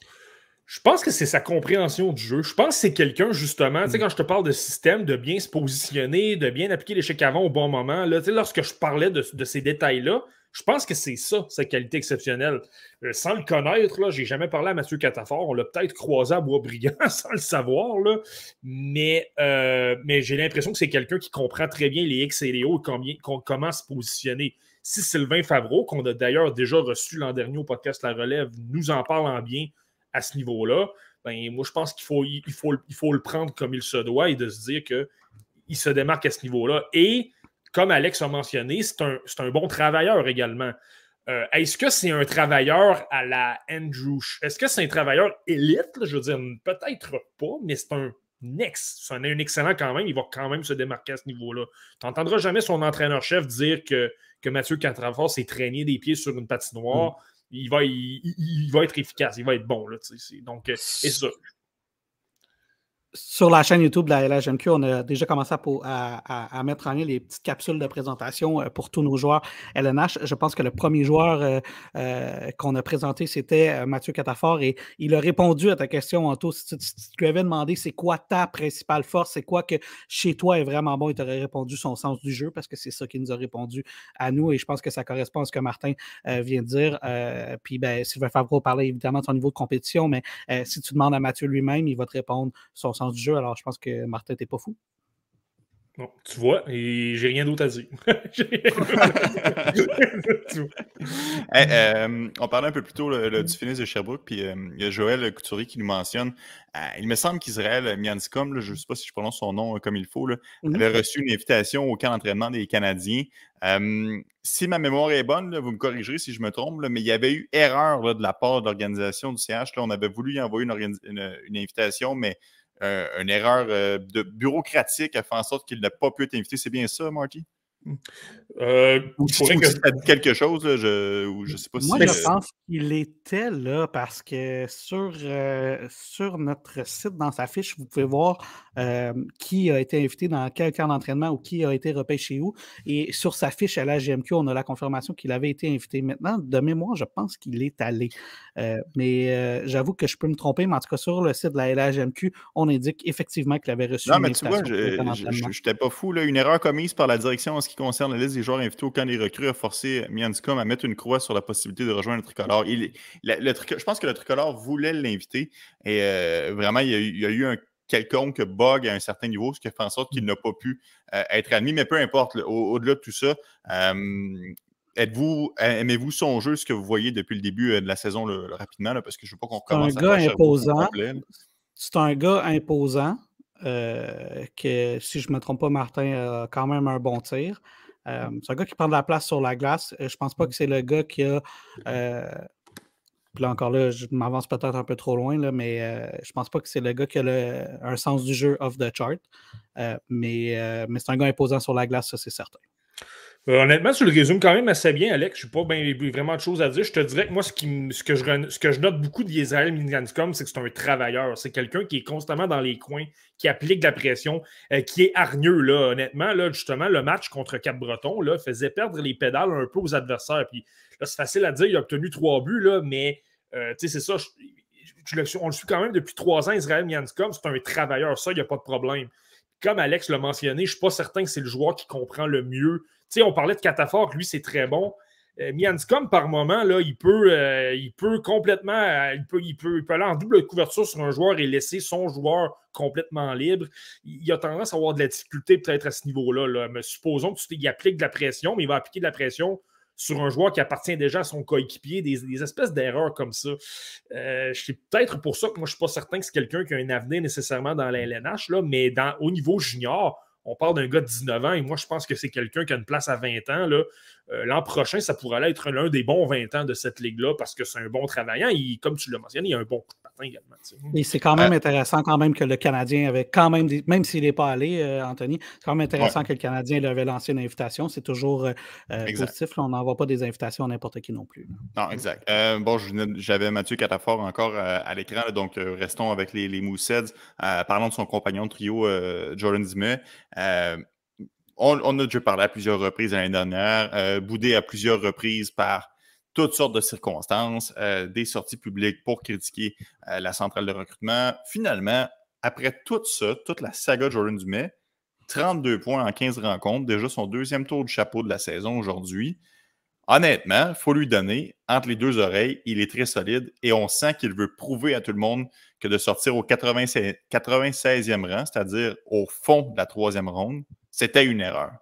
Je pense que c'est sa compréhension du jeu. Je pense que c'est quelqu'un, justement, tu sais, mm. quand je te parle de système, de bien se positionner, de bien appliquer l'échec avant au bon moment, là, lorsque je parlais de ces détails-là, je pense que c'est ça, sa qualité exceptionnelle. Euh, sans le connaître, je n'ai jamais parlé à Mathieu Catafort. On l'a peut-être croisé à Boisbriand sans le savoir. Là. Mais, euh, mais j'ai l'impression que c'est quelqu'un qui comprend très bien les X et les O et comment se positionner. Si Sylvain Favreau, qu'on a d'ailleurs déjà reçu l'an dernier au podcast La Relève, nous en parle en bien à ce niveau-là, ben, moi, je pense qu'il faut, il faut, il faut le prendre comme il se doit et de se dire qu'il se démarque à ce niveau-là. Et comme Alex a mentionné, c'est un, bon travailleur également. Euh, est-ce que c'est un travailleur à la Andrew? Est-ce que c'est un travailleur élite? Je veux dire, peut-être pas, mais c'est un ex. C'est un, excellent quand même. Il va quand même se démarquer à ce niveau-là. Tu n'entendras jamais son entraîneur-chef dire que, que Mathieu Cantrafort s'est traîné des pieds sur une patinoire. Mm. Il, va, il, va être efficace, il va être bon. Là, donc, euh, c'est ça sur la chaîne YouTube de la LHMQ, on a déjà commencé à, mettre en ligne les petites capsules de présentation euh, pour tous nos joueurs LNH. Je pense que le premier joueur euh, euh, qu'on a présenté, c'était Mathieu Catafort et il a répondu à ta question, Anto. Si tu, lui avais demandé c'est quoi ta principale force, c'est quoi que chez toi est vraiment bon, il t'aurait répondu son sens du jeu parce que c'est ça qu'il nous a répondu à nous et je pense que ça correspond à ce que Martin vient de dire. puis ben, Sylvain Favreau parlait évidemment de son niveau de compétition, mais si tu demandes à Mathieu lui-même, il va te répondre son sens du jeu. Alors, je pense que Martin, t'es pas fou. Non, tu vois, et j'ai rien d'autre à dire. Euh, on parlait un peu plus tôt du finish de Sherbrooke, puis euh, il y a Joël Couturier qui nous mentionne. Euh, il me semble qu'Israël Mianscom, je ne sais pas si je prononce son nom comme il faut, là, avait reçu une invitation au camp d'entraînement des Canadiens. si ma mémoire est bonne, vous me corrigerez si je me trompe, mais il y avait eu erreur de la part de l'organisation du CH. on avait voulu y envoyer une invitation, mais une erreur euh, de bureaucratique a fait en sorte qu'il n'a pas pu être invité. C'est bien ça, Marty? Euh, si tu as dit quelque chose, je ne sais pas si. Moi, je pense qu'il était là parce que sur, euh, sur notre site, dans sa fiche, vous pouvez voir euh, qui a été invité dans quel camp d'entraînement ou qui a été repêché où. Et sur sa fiche à la GMQ, on a la confirmation qu'il avait été invité. Maintenant, de mémoire, je pense qu'il est allé. mais j'avoue que je peux me tromper, mais en tout cas, sur le site de la LHMQ, on indique effectivement qu'il avait reçu non, mais tu vois, je n'étais pas fou. Là, une erreur commise par la direction en ce qui concerne la liste des joueurs invités au camp des recrues a forcé Mianscom à mettre une croix sur la possibilité de rejoindre le tricolore. Il, le, je pense que le tricolore voulait l'inviter et euh, vraiment, il y, a, eu un quelconque bug à un certain niveau, ce qui a fait en sorte qu'il n'a pas pu euh, être admis. Mais peu importe, au-delà de tout ça, euh, êtes-vous, aimez-vous son jeu, ce que vous voyez depuis le début de la saison rapidement, parce que je ne veux pas qu'on commence un à gars imposant. C'est un gars imposant. Que si je ne me trompe pas, Martin a quand même un bon tir. Euh, c'est un gars qui prend de la place sur la glace. Euh, je pense pas que c'est le gars qui a. Euh, là encore là, je m'avance peut-être un peu trop loin, là, mais je pense pas que c'est le gars qui a un sens du jeu off the chart. mais mais c'est un gars imposant sur la glace, ça c'est certain. Euh, honnêtement, tu le résumes quand même assez bien, Alex. Je n'ai pas vraiment de choses à dire. Je te dirais que moi, ce, que, je, note beaucoup d'Israël Minganscom, c'est que c'est un travailleur. C'est quelqu'un qui est constamment dans les coins, qui applique de la pression, euh, qui est hargneux. Là. Honnêtement, là, justement, le match contre Cap-Breton faisait perdre les pédales un peu aux adversaires. Puis c'est facile à dire, il a obtenu trois buts, là, mais euh, c'est ça. on le suit quand même depuis trois ans, Israël Minganscom. C'est un travailleur. Ça, il n'y a pas de problème. Comme Alex l'a mentionné, je ne suis pas certain que c'est le joueur qui comprend le mieux sais, on parlait de Catafort, lui, c'est très bon. Euh, Mianscom, par moment, là, il, peut, euh, il complètement. Euh, il, peut, il, peut, aller en double couverture sur un joueur et laisser son joueur complètement libre. Il, a tendance à avoir de la difficulté peut-être à ce niveau-là. Mais supposons qu'il applique de la pression, mais il va appliquer de la pression sur un joueur qui appartient déjà à son coéquipier, des, espèces d'erreurs comme ça. c'est peut-être pour ça que moi, je ne suis pas certain que c'est quelqu'un qui a un avenir nécessairement dans la LNH, là, mais dans, au niveau junior, on parle d'un gars de 19 ans et moi, je pense que c'est quelqu'un qui a une place à 20 ans. Euh, l'an prochain, ça pourrait être l'un des bons 20 ans de cette ligue-là parce que c'est un bon travaillant. Il, comme tu l'as mentionné, il a un bon coup de patin également. Et c'est quand même intéressant quand même que le Canadien avait quand même, même s'il n'est pas allé, euh, Anthony, c'est quand même intéressant que le Canadien lui avait lancé une invitation. C'est toujours euh, positif. on n'envoie pas des invitations à n'importe qui non plus. Non, exact. bon, j'avais Mathieu Catafort encore à l'écran, donc restons avec les, les Mousseds. parlons de son compagnon de trio, Jordan Dimet. On, a déjà parlé à plusieurs reprises l'année dernière, euh, boudé à plusieurs reprises par toutes sortes de circonstances, euh, des sorties publiques pour critiquer euh, la centrale de recrutement. Finalement, après tout ça, toute la saga Jordan Dumais, 32 points en 15 rencontres, déjà son deuxième tour du chapeau de la saison aujourd'hui. Honnêtement, il faut lui donner, entre les deux oreilles, il est très solide et on sent qu'il veut prouver à tout le monde que de sortir au 96, e rang, c'est-à-dire au fond de la troisième ronde, c'était une erreur.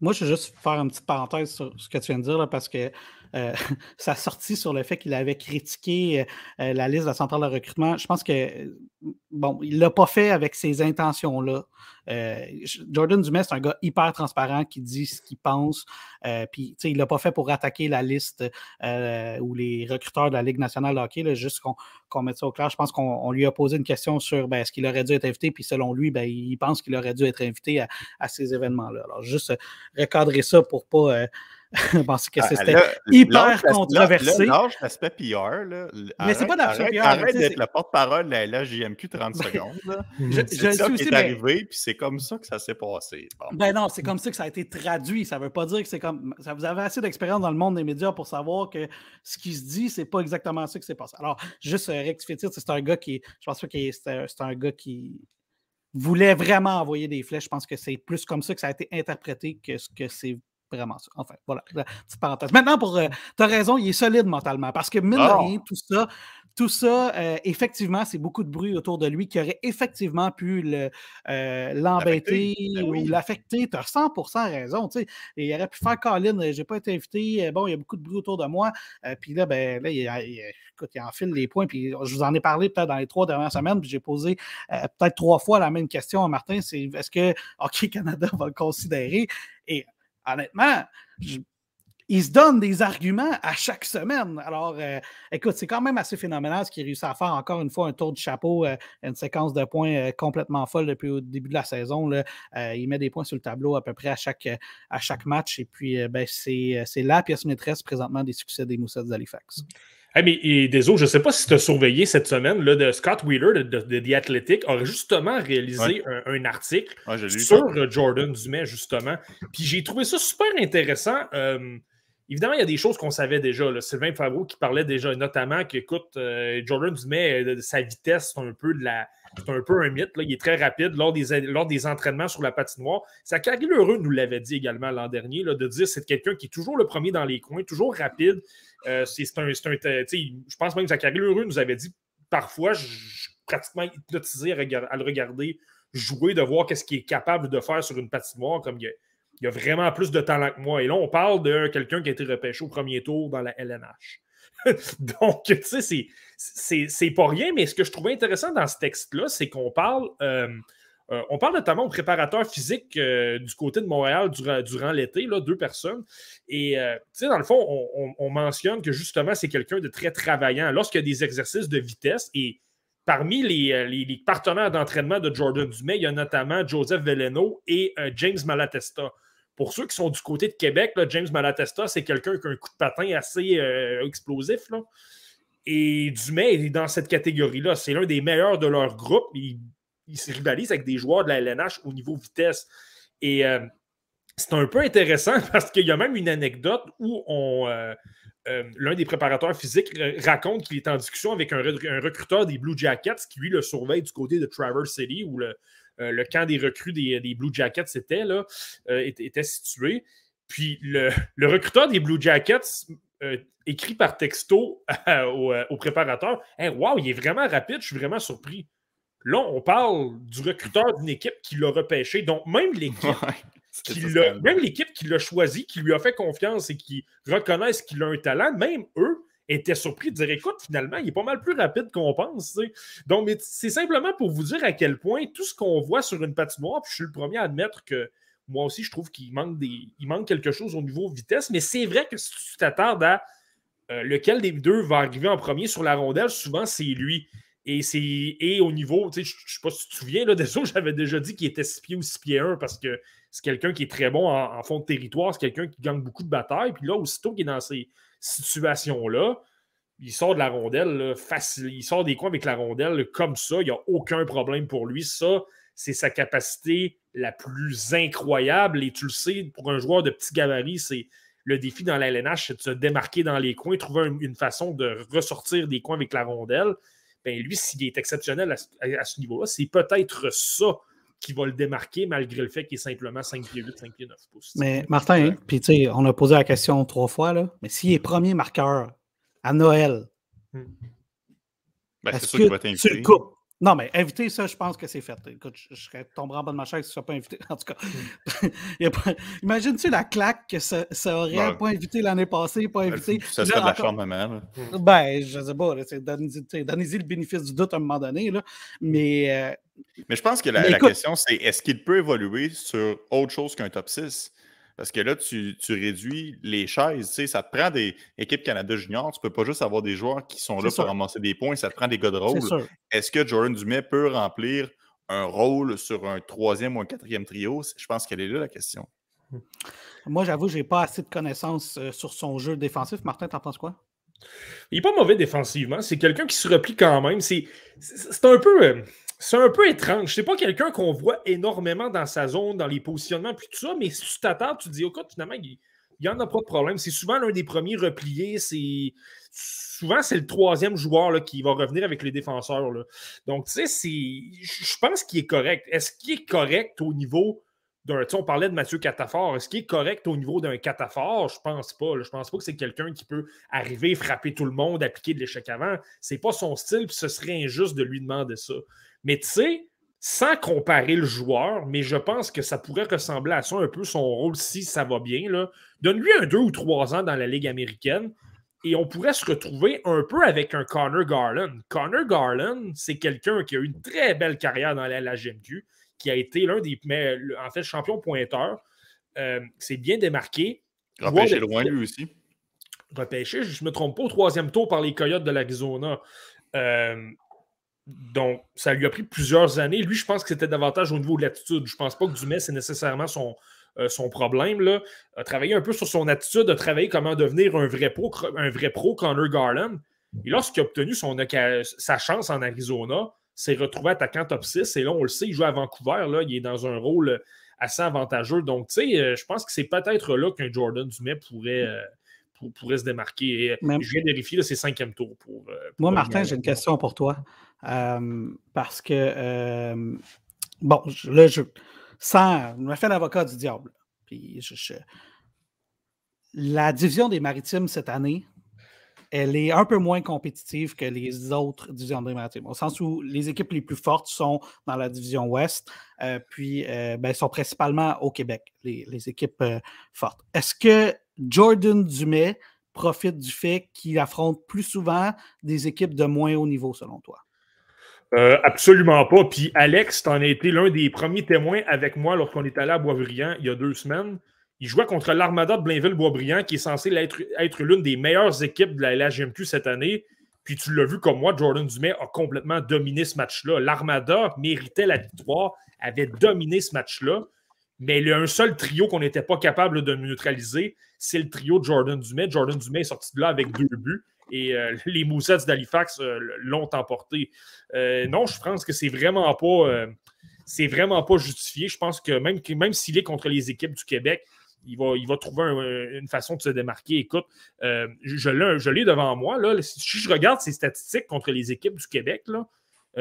Moi, je vais juste faire une petite parenthèse sur ce que tu viens de dire, là, parce que euh, ça sorti sur le fait qu'il avait critiqué euh, euh, la liste de la centrale de recrutement. Je pense que, bon, il ne l'a pas fait avec ces intentions-là. Jordan Dumais, c'est un gars hyper transparent qui dit ce qu'il pense. puis, il ne l'a pas fait pour attaquer la liste ou les recruteurs de la Ligue nationale de hockey, juste qu'on mette ça au clair. Je pense qu'on lui a posé une question sur ben, est-ce qu'il aurait dû être invité, puis selon lui, ben, il pense qu'il aurait dû être invité à, à ces événements-là. Alors, juste recadrer ça pour pas pense que ah, c'était hyper controversé. L'aspect PR. Là. Mais c'est pas PR. Arrête d'être le porte-parole de la JMQ 30 secondes. C'est ça qui est arrivé, puis c'est comme ça que ça s'est passé. Ben non, c'est comme ça que ça a été traduit. Ça veut pas dire que c'est comme. Ça, vous avez assez d'expérience dans le monde des médias pour savoir que ce qui se dit, c'est pas exactement ça que c'est passé. Alors, juste euh, rectifier c'est un gars qui. Je pense pas que c'est un gars qui voulait vraiment envoyer des flèches. Je pense que c'est plus comme ça que ça a été interprété que ce que c'est vraiment ça. Enfin, voilà, petite parenthèse. Maintenant, pour, euh, tu as raison, il est solide mentalement parce que, mine de ah! rien, tout ça, tout ça, euh, effectivement, c'est beaucoup de bruit autour de lui qui aurait effectivement pu euh, l'embêter ben ou l'affecter. Tu as 100% raison. Tu sais. il aurait pu faire Colin, j'ai pas été invité, bon, il y a beaucoup de bruit autour de moi. puis là, ben, là, il, écoute, il enfile les points. Puis je vous en ai parlé peut-être dans les trois dernières semaines, puis j'ai posé peut-être trois fois la même question à Martin c'est est-ce que Hockey Canada va le considérer? Et honnêtement, il se donne des arguments à chaque semaine. Alors, euh, écoute, c'est quand même assez phénoménal ce qu'il réussit à faire. Encore une fois, un tour de chapeau, euh, une séquence de points euh, complètement folle depuis le début de la saison. il met des points sur le tableau à peu près à chaque, à chaque match. Et puis, ben, c'est la pièce maîtresse présentement des succès des Moussets d'Halifax. Hey, mais et, désolé, je ne sais pas si tu as surveillé cette semaine, là, de Scott Wheeler de, The Athletic a justement réalisé un, article sur Jordan Dumais, justement. Puis j'ai trouvé ça super intéressant. Euh, évidemment, il y a des choses qu'on savait déjà. Là. Sylvain Favreau qui parlait déjà notamment qu'écoute, euh, Jordan Dumais, euh, sa vitesse, c'est un peu de la c'est un peu un mythe. Il est très rapide lors des, lors des entraînements sur la patinoire. Zachary Heureux nous l'avait dit également l'an dernier, là, de dire que c'est quelqu'un qui est toujours le premier dans les coins, toujours rapide. Euh, c'est un, je pense même que Zachary Heureux nous avait dit parfois, je, suis pratiquement hypnotisé à, le regarder jouer, de voir qu'est-ce qu'il est capable de faire sur une patinoire, comme il y, a, vraiment plus de talent que moi. Et là, on parle de quelqu'un qui a été repêché au premier tour dans la LNH. Donc, tu sais, c'est pas rien, mais ce que je trouvais intéressant dans ce texte-là, c'est qu'on parle. Euh, euh, on parle notamment aux préparateurs physiques euh, du côté de Montréal durant, l'été, deux personnes. Et, sais, dans le fond, on, mentionne que justement, c'est quelqu'un de très travaillant. Lorsqu'il y a des exercices de vitesse, et parmi les, partenaires d'entraînement de Jordan Dumais, il y a notamment Joseph Veleno et James Malatesta. Pour ceux qui sont du côté de Québec, James Malatesta, c'est quelqu'un qui a un coup de patin assez euh, explosif. Et Dumais est dans cette catégorie-là. C'est l'un des meilleurs de leur groupe. Se rivalise avec des joueurs de la LNH au niveau vitesse. Et euh, c'est un peu intéressant parce qu'il y a même une anecdote où on. Euh, l'un des préparateurs physiques raconte qu'il est en discussion avec un, recruteur des Blue Jackets qui, lui, le surveille du côté de Traverse City, où le, euh, camp des recrues des, Blue Jackets était, là, euh, était, situé. Puis le, recruteur des Blue Jackets euh, écrit par texto au, préparateur Hey, Wow, il est vraiment rapide, je suis vraiment surpris. Là, on parle du recruteur d'une équipe qui l'a repêché. Donc, même l'équipe qui même l'équipe qui l'a choisi, qui lui a fait confiance et qui reconnaissent qu'il a un talent, même eux, était surpris de dire écoute, finalement, il est pas mal plus rapide qu'on pense. Donc, c'est simplement pour vous dire à quel point tout ce qu'on voit sur une patinoire, puis je suis le premier à admettre que moi aussi, je trouve qu'il manque, des, il manque quelque chose au niveau vitesse, mais c'est vrai que si tu t'attardes à euh, lequel des deux va arriver en premier sur la rondelle, souvent c'est lui. Et, et au niveau, je ne sais pas si tu te souviens, là, désolé, j'avais déjà dit qu'il était 6 pieds ou 6 pieds 1 parce que c'est quelqu'un qui est très bon en, fond de territoire, c'est quelqu'un qui gagne beaucoup de batailles. Puis là, aussitôt qu'il est dans ces, situation-là, il sort de la rondelle facile. Il sort des coins avec la rondelle comme ça. Il n'y a aucun problème pour lui. Ça, c'est sa capacité la plus incroyable. Et tu le sais, pour un joueur de petit gabarit, c'est le défi dans la LNH, c'est de se démarquer dans les coins, trouver une façon de ressortir des coins avec la rondelle. Ben lui, s'il est exceptionnel à, ce niveau-là, c'est peut-être ça qui va le démarquer malgré le fait qu'il est simplement 5 pieds 8, 5 pieds 9 pouces. Mais Martin, puis tu sais, on a posé la question trois fois, là, mais s'il est premier marqueur à Noël, hmm. ben, c'est sûr qu'il va t'inviter. Tu le coupes? Non, mais inviter, ça, je pense que c'est fait. Écoute, je, serais tombé en bas de ma chaise si je ne pas invité. En tout cas, hmm. imagine-tu la claque que ça, aurait pas invité l'année passée, pas invité. Ça serait de la chambre même. Ben, je ne sais pas. Donnez-y le bénéfice du doute à un moment donné. Là. Mais euh, mais je pense que la, question, c'est est-ce qu'il peut évoluer sur autre chose qu'un top 6? Parce que là, tu, réduis les chaises. Tu sais, ça te prend des équipes Canada Junior. Tu ne peux pas juste avoir des joueurs qui sont là pour ramasser des points. Ça te prend des gars de rôle. Est-ce que Jordan Dumais peut remplir un rôle sur un troisième ou un quatrième trio? Je pense qu'elle est là, la question. Moi, j'avoue, je n'ai pas assez de connaissances euh, sur son jeu défensif. Martin, t'en penses quoi? Il n'est pas mauvais défensivement. C'est quelqu'un qui se replie quand même. C'est un peu. Euh, c'est un peu étrange. C'est pas quelqu'un qu'on voit énormément dans sa zone, dans les positionnements, puis tout ça, mais si tu t'attardes, tu te dis, écoute, finalement, il n'y en a pas de problème. C'est souvent l'un des premiers repliés. C'est souvent, c'est le troisième joueur là, qui va revenir avec les défenseurs. Là. Donc, tu sais, je pense qu'il est correct. Est-ce qu'il est correct au niveau d'un. On parlait de Mathieu Catafort. Est-ce qu'il est correct au niveau d'un Catafort? Je pense pas. Je pense pas que c'est quelqu'un qui peut arriver, frapper tout le monde, appliquer de l'échec avant. C'est pas son style, puis ce serait injuste de lui demander ça. Mais tu sais, sans comparer le joueur, mais je pense que ça pourrait ressembler à ça un peu son rôle si ça va bien. Donne-lui un deux ou trois ans dans la Ligue américaine et on pourrait se retrouver un peu avec un Connor Garland. Connor Garland, c'est quelqu'un qui a eu une très belle carrière dans la, GMQ, qui a été l'un des en fait champion pointeur. Euh, c'est bien démarqué. Repêché loin lui aussi. Repêché, je ne me trompe pas, au troisième tour par les Coyotes de l'Arizona. Euh, donc, ça lui a pris plusieurs années. Lui, je pense que c'était davantage au niveau de l'attitude. Je ne pense pas que Dumais, c'est nécessairement son, euh, son problème. Là. A travaillé un peu sur son attitude, a travaillé comment devenir un vrai pro, un vrai pro Connor Garland. Et lorsqu'il a obtenu son, sa chance en Arizona, s'est retrouvé attaquant top 6. Et là, on le sait, il joue à Vancouver. Là, il est dans un rôle assez avantageux. Donc, tu sais, euh, je pense que c'est peut-être là qu'un Jordan Dumais pourrait, euh, pourrait se démarquer. je viens de vérifier, c'est cinquième tour pour. Moi, Martin, j'ai une question pour toi. Euh, parce que, euh, bon, là, je, sans, je me fais l'avocat du diable. Puis la division des maritimes cette année, elle est un peu moins compétitive que les autres divisions des maritimes, au sens où les équipes les plus fortes sont dans la division ouest, puis ben, sont principalement au Québec, les équipes fortes. Est-ce que Jordan Dumais profite du fait qu'il affronte plus souvent des équipes de moins haut niveau, selon toi? Euh, absolument pas. Puis Alex, tu en as été l'un des premiers témoins avec moi lorsqu'on est allé à Boisbriand il y a deux semaines. Il jouait contre l'Armada de Blainville-Boisbriand, qui est censé être, l'une des meilleures équipes de la LHGMQ cette année. Puis tu l'as vu comme moi, Jordan Dumais a complètement dominé ce match-là. L'Armada méritait la victoire, avait dominé ce match-là. Mais il y a un seul trio qu'on n'était pas capable de neutraliser, c'est le trio de Jordan Dumais. Jordan Dumais est sorti de là avec deux buts et euh, les Moussets d'Halifax euh, l'ont emporté. Euh, non, je pense que c'est vraiment pas. c'est vraiment pas justifié. Je pense que même, même s'il est contre les équipes du Québec, il va, il va trouver une façon de se démarquer. Écoute, je l'ai devant moi. Là. Si je regarde ses statistiques contre les équipes du Québec, là,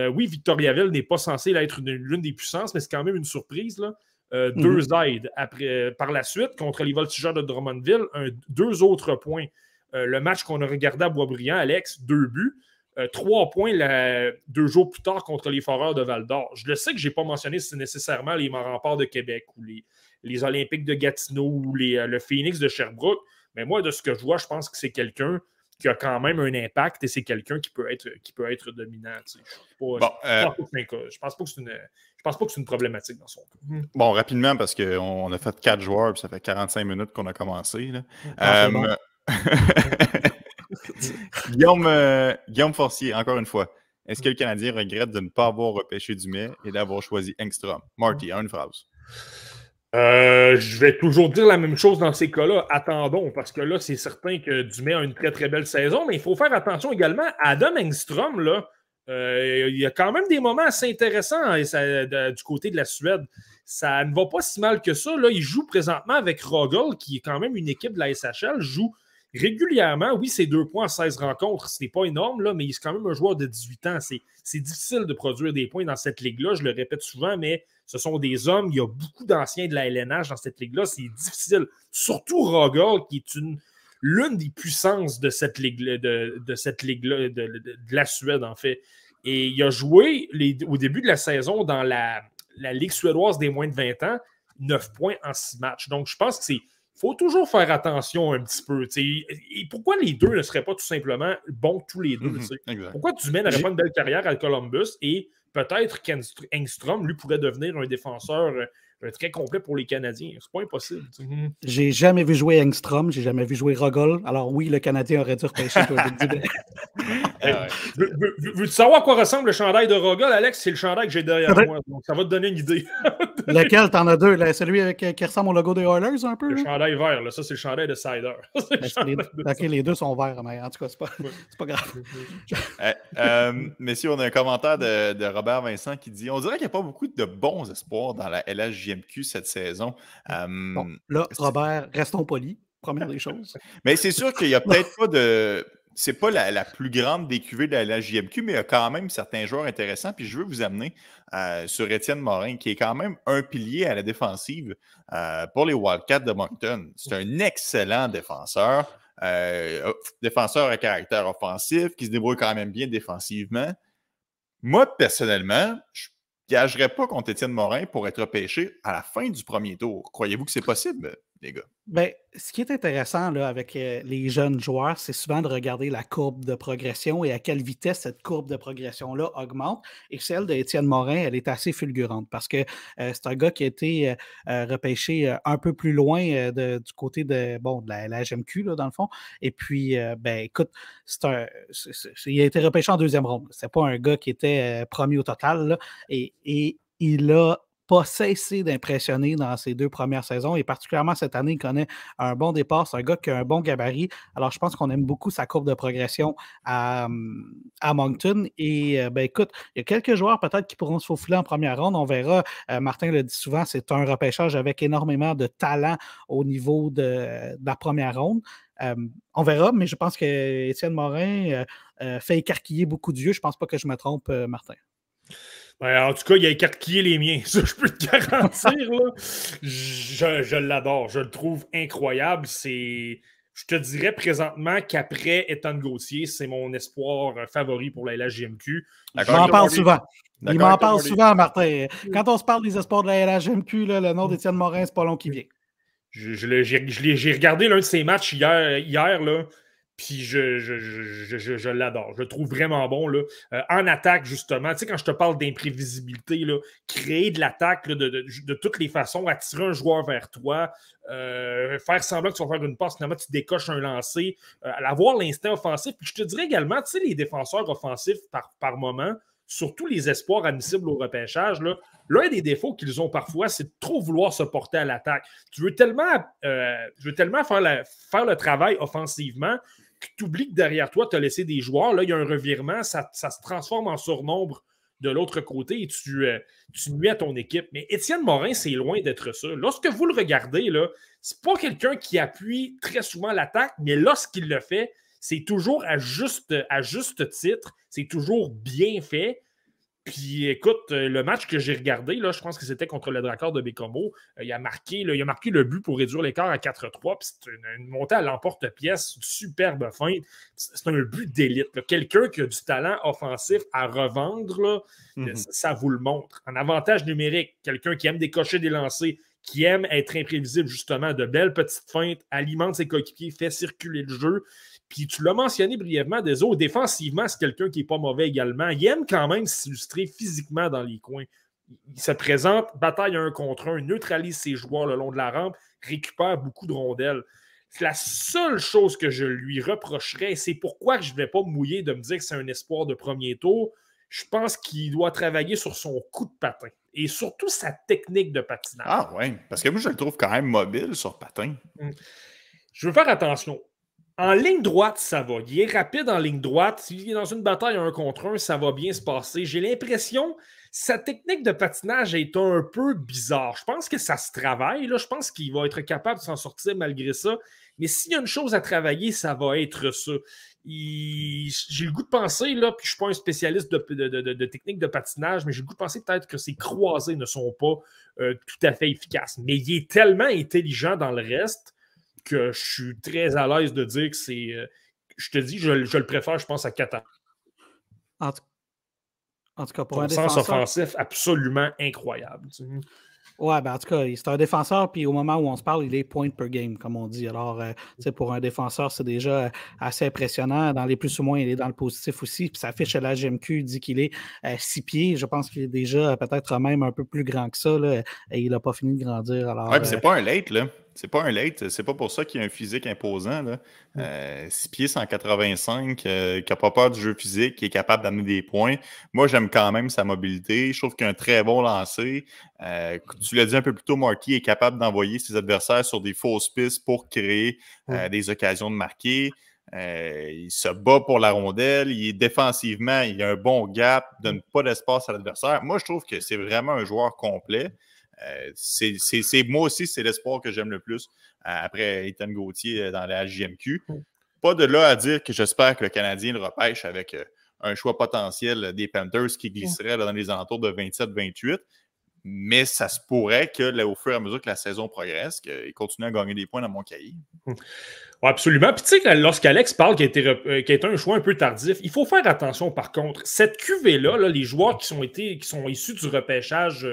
oui, Victoriaville n'est pas censé être l'une des puissances, mais c'est quand même une surprise. Là. Deux mhm. aides après, par la suite contre les voltigeurs de Drummondville, deux autres points le match qu'on a regardé à Boisbriand, Alex, deux buts. Euh, trois points deux jours plus tard contre les Foreurs de Val d'Or. Je le sais que je n'ai pas mentionné c'est nécessairement les remparts de Québec ou les, les Olympiques de Gatineau ou les, euh, le Phoenix de Sherbrooke, mais moi, de ce que je vois, je pense que c'est quelqu'un qui a quand même un impact et c'est quelqu'un qui peut être qui peut être dominant. Je ne pense pas que c'est une. pense pas que c'est une problématique dans son cas. Bon, rapidement, parce qu'on a fait quatre joueurs et ça fait 45 minutes qu'on a commencé. Là. Guillaume, euh, Guillaume Forcier, encore une fois. Est-ce que le Canadien regrette de ne pas avoir repêché Dumais et d'avoir choisi Engstrom? Marty, une phrase. Euh, je vais toujours dire la même chose dans ces cas-là. Attendons, parce que là, c'est certain que Dumais a une très, très belle saison, mais il faut faire attention également. Adam Engstrom, là, euh, il y a quand même des moments assez intéressants hein, du côté de la Suède. Ça ne va pas si mal que ça. Là, il joue présentement avec Rogel, qui est quand même une équipe de la SHL, joue régulièrement, oui, c'est deux points en 16 rencontres, ce n'est pas énorme, là, mais il est quand même un joueur de 18 ans. C'est difficile de produire des points dans cette ligue-là, je le répète souvent, mais ce sont des hommes. Il y a beaucoup d'anciens de la LNH dans cette ligue-là. C'est difficile. Surtout Rogol, qui est une l'une des puissances de cette ligue de, de cette ligue-là, de, la Suède, en fait. Et il a joué au début de la saison dans la, la Ligue suédoise des moins de 20 ans, 9 points en 6 matchs. Donc, je pense que c'est faut toujours faire attention un petit peu. Et pourquoi les deux ne seraient pas tout simplement bons tous les deux? Mhm, pourquoi Dumaine n'aurait pas une belle carrière à Columbus et peut-être qu'Engstrom, lui, pourrait devenir un défenseur euh, très complet pour les Canadiens. C'est pas impossible. Mhm. J'ai jamais vu jouer Engstrom, j'ai jamais vu jouer Rogol. Alors oui, le Canadien aurait dû repêcher Veux-tu savoir à quoi ressemble le chandail de Rogol, Alex? C'est le chandail que j'ai derrière moi. Donc ça va te donner une idée. Lequel? T'en as deux. Là, celui avec, qui ressemble au logo des Oilers un peu? Le chandail vert. Là. Ça, c'est le chandail de Cider. Ben, OK, les deux sont verts, mais en tout cas, c'est pas, pas grave. euh, euh, messieurs, on a un commentaire de, de Robert Vincent qui dit On dirait qu'il n'y a pas beaucoup de bons espoirs dans la LHJ cette saison. là, Robert, restons polis, première des choses. Mais c'est sûr qu'il n'y a peut-être pas de. C'est pas la, plus grande des cuvées de la, JMQ, mais il y a quand même certains joueurs intéressants. Puis je veux vous amener euh, sur Étienne Morin, qui est quand même un pilier à la défensive euh, pour les Wildcats de Moncton. C'est un excellent défenseur. Euh, défenseur à caractère offensif, qui se débrouille quand même bien défensivement. Moi, personnellement, je gagerait pas contre Étienne Morin pour être pêché à la fin du premier tour. Croyez-vous que c'est possible, les gars? Bien, ce qui est intéressant là, avec euh, les jeunes joueurs, c'est souvent de regarder la courbe de progression et à quelle vitesse cette courbe de progression-là augmente. Et celle d'Étienne Morin, elle est assez fulgurante parce que euh, c'est un gars qui a été euh, repêché un peu plus loin du côté de, bon, de la, HMQ, là, dans le fond. Et puis, ben, écoute, c'est un, il a été repêché en deuxième ronde. C'est pas un gars qui était premier au total. et, et il a pas cessé d'impressionner dans ses deux premières saisons et particulièrement cette année, il connaît un bon départ. C'est un gars qui a un bon gabarit. Alors, je pense qu'on aime beaucoup sa courbe de progression à, à Moncton. Et euh, ben, écoute, il y a quelques joueurs peut-être qui pourront se faufiler en première ronde. On verra. Euh, Martin le dit souvent, c'est un repêchage avec énormément de talent au niveau de, la première ronde. Euh, on verra, mais je pense que Étienne Morin fait écarquiller beaucoup d'yeux. Je pense pas que je me trompe, Martin. Ben, en tout cas, il a écarquillé les miens. Ça, je peux te garantir. Là. Je, je l'adore. Je le trouve incroyable. C'est. Je te dirais présentement qu'après Ethan Gauthier, c'est mon espoir favori pour la LHGMQ. Il m'en parle souvent. Il m'en parle souvent, Martin. Quand on se parle des espoirs de la LHGMQ, le nom d'Étienne Morin, c'est pas long qui vient. J'ai regardé l'un de ses matchs hier, hier là, puis je, je, je, je l'adore. Je le trouve vraiment bon. Là. Euh, en attaque, justement, tu sais, quand je te parle d'imprévisibilité, créer de l'attaque de, de, de, toutes les façons, attirer un joueur vers toi, euh, faire semblant que tu vas faire une passe, finalement, tu décoches un lancer, euh, avoir l'instinct offensif. Puis je te dirais également, tu sais, les défenseurs offensifs par, par moment, surtout les espoirs admissibles au repêchage, l'un des défauts qu'ils ont parfois, c'est de trop vouloir se porter à l'attaque. Tu veux tellement, veux tellement faire, faire, le travail offensivement tu oublies que derrière toi, tu as laissé des joueurs. Là, il y a un revirement, ça, se transforme en surnombre de l'autre côté et tu, euh, tu nuis à ton équipe. Mais Étienne Morin, c'est loin d'être ça. Lorsque vous le regardez, c'est pas quelqu'un qui appuie très souvent l'attaque, mais lorsqu'il le fait, c'est toujours à juste, à juste titre, c'est toujours bien fait. Puis écoute, euh, le match que j'ai regardé, là, je pense que c'était contre le Dracor de Bécomo. Euh, il, a marqué, il a marqué le but pour réduire l'écart à 4-3. c'est une, montée à l'emporte-pièce, une superbe feinte. C'est un but d'élite. Quelqu'un qui a du talent offensif à revendre, mhm. ça vous le montre. En avantage numérique, quelqu'un qui aime décocher des lancers, qui aime être imprévisible, justement, de belles petites feintes, alimente ses coéquipiers, fait circuler le jeu. Puis tu l'as mentionné brièvement, des autres, défensivement, c'est quelqu'un qui n'est pas mauvais également. Il aime quand même s'illustrer physiquement dans les coins. Il se présente, bataille un contre un, neutralise ses joueurs le long de la rampe, récupère beaucoup de rondelles. C'est la seule chose que je lui reprocherais, c'est pourquoi je ne vais pas mouiller de me dire que c'est un espoir de premier tour. Je pense qu'il doit travailler sur son coup de patin et surtout sa technique de patinage. Ah oui, parce que moi, je le trouve quand même mobile sur patin. Hum. Je veux faire attention. En ligne droite, ça va. Il est rapide en ligne droite. S'il est dans une bataille un contre un, ça va bien se passer. J'ai l'impression sa technique de patinage est un peu bizarre. Je pense que ça se travaille. Là. Je pense qu'il va être capable de s'en sortir malgré ça. Mais s'il y a une chose à travailler, ça va être ça. J'ai le goût de penser, là, puis je ne suis pas un spécialiste de, technique de patinage, mais j'ai le goût de penser peut-être que ses croisés ne sont pas euh, tout à fait efficaces. Mais il est tellement intelligent dans le reste que je suis très à l'aise de dire que c'est. Euh, je te dis, je, le préfère, je pense, à Qatar. En tout, cas, pour un sens offensif absolument incroyable. Ouais, ben en tout cas, c'est un défenseur, puis au moment où on se parle, il est point per game, comme on dit. Alors, euh, pour un défenseur, c'est déjà assez impressionnant. Dans les plus ou moins, il est dans le positif aussi. Puis ça affiche la GMQ, dit qu'il est euh, six pieds. Je pense qu'il est déjà peut-être même un peu plus grand que ça. Là, et il n'a pas fini de grandir. Alors, ouais, c'est pas un late, là. C'est pas un late, c'est pas pour ça qu'il a un physique imposant. Là. 6 mm. euh, pieds 185, euh, qui n'a pas peur du jeu physique, qui est capable d'amener des points. Moi, j'aime quand même sa mobilité. Je trouve qu'il a un très bon lancer. Euh, tu l'as dit un peu plus tôt, Marky est capable d'envoyer ses adversaires sur des fausses pistes pour créer mm. des occasions de marquer. il se bat pour la rondelle. Il est défensivement, il a un bon gap, donne pas d'espace à l'adversaire. Moi, je trouve que c'est vraiment un joueur complet. Euh, c'est moi aussi, c'est l'espoir que j'aime le plus euh, après Ethan Gauthier euh, dans la JMQ. Pas de là à dire que j'espère que le Canadien le repêche avec un choix potentiel des Panthers qui glisserait dans les alentours de 27-28. Mais ça se pourrait que, au fur et à mesure que la saison progresse, qu'il continue à gagner des points dans mon cahier. absolument. Puis tu sais, lorsqu'Alex parle qu'il a, été un choix un peu tardif, il faut faire attention par contre. Cette cuvée-là, là, les joueurs qui sont, été, qui sont issus du repêchage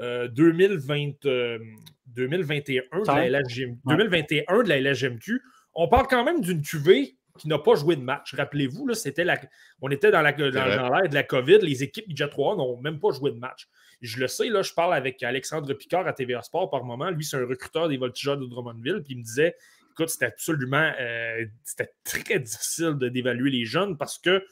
2020, euh, 2021, de la 2021 de la LHMQ. On parle quand même d'une cuvée qui n'a pas joué de match. Rappelez-vous, c'était la, on était dans l'ère de la COVID. Les équipes Ninja 3 n'ont même pas joué de match. Je le sais, là, je parle avec Alexandre Picard à TVA Sport par moment. Lui, c'est un recruteur des voltigeurs de Drummondville. Puis il me disait écoute, c'était absolument euh, c'était très difficile d'évaluer les jeunes parce que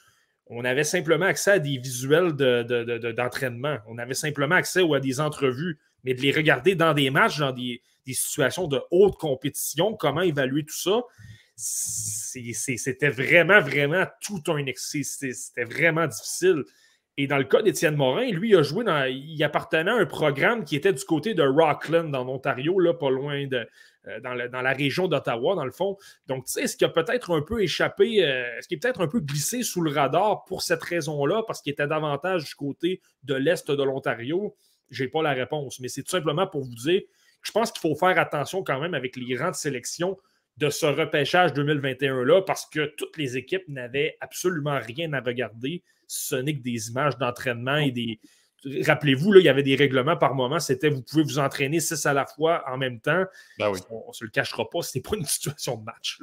on avait simplement accès à des visuels d'entraînement. De, on avait simplement accès à des entrevues, mais de les regarder dans des matchs, dans des, situations de haute compétition, comment évaluer tout ça, c'était vraiment, vraiment tout un C'était vraiment difficile. Et dans le cas d'Étienne Morin, lui, il a joué dans. Il appartenait à un programme qui était du côté de Rockland, en Ontario, là, pas loin de, euh, dans, la, région d'Ottawa, dans le fond. Donc, tu sais, ce qui a peut-être un peu échappé, euh, ce qui est peut-être un peu glissé sous le radar pour cette raison-là, parce qu'il était davantage du côté de l'Est de l'Ontario, je n'ai pas la réponse. Mais c'est tout simplement pour vous dire que je pense qu'il faut faire attention quand même avec les grandes sélections de ce repêchage 2021-là, parce que toutes les équipes n'avaient absolument rien à regarder. Ce n'est que des images d'entraînement et des, Rappelez-vous, il y avait des règlements par moment. C'était vous pouvez vous entraîner six à la fois en même temps. Ben on ne se le cachera pas, ce n'est pas une situation de match.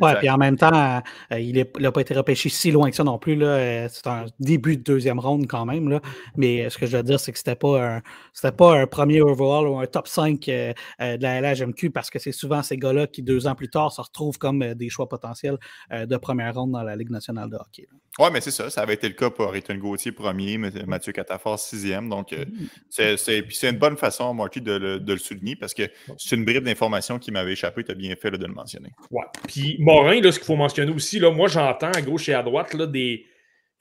Ben puis en même temps, euh, il n'a pas été repêché si loin que ça non plus. Euh, c'est un début de deuxième ronde quand même. Là. Mais euh, ce que je veux dire, c'est que ce n'était pas, un, pas un premier overall ou un top 5 de la LHMQ parce que c'est souvent ces gars-là qui, deux ans plus tard, se retrouvent comme des choix potentiels de première ronde dans la Ligue nationale de hockey. Oui, mais c'est ça. Ça avait été le cas pour Ethan Gauthier premier, Mathieu Catafort sixième. Donc, euh, c'est, c'est, une bonne façon, Marty, de le, de le souligner parce que c'est une bribe d'information qui m'avait échappé. Tu as bien fait de le mentionner. Ouais. Puis Morin, là, ce qu'il faut mentionner aussi, là, moi, j'entends à gauche et à droite là, des,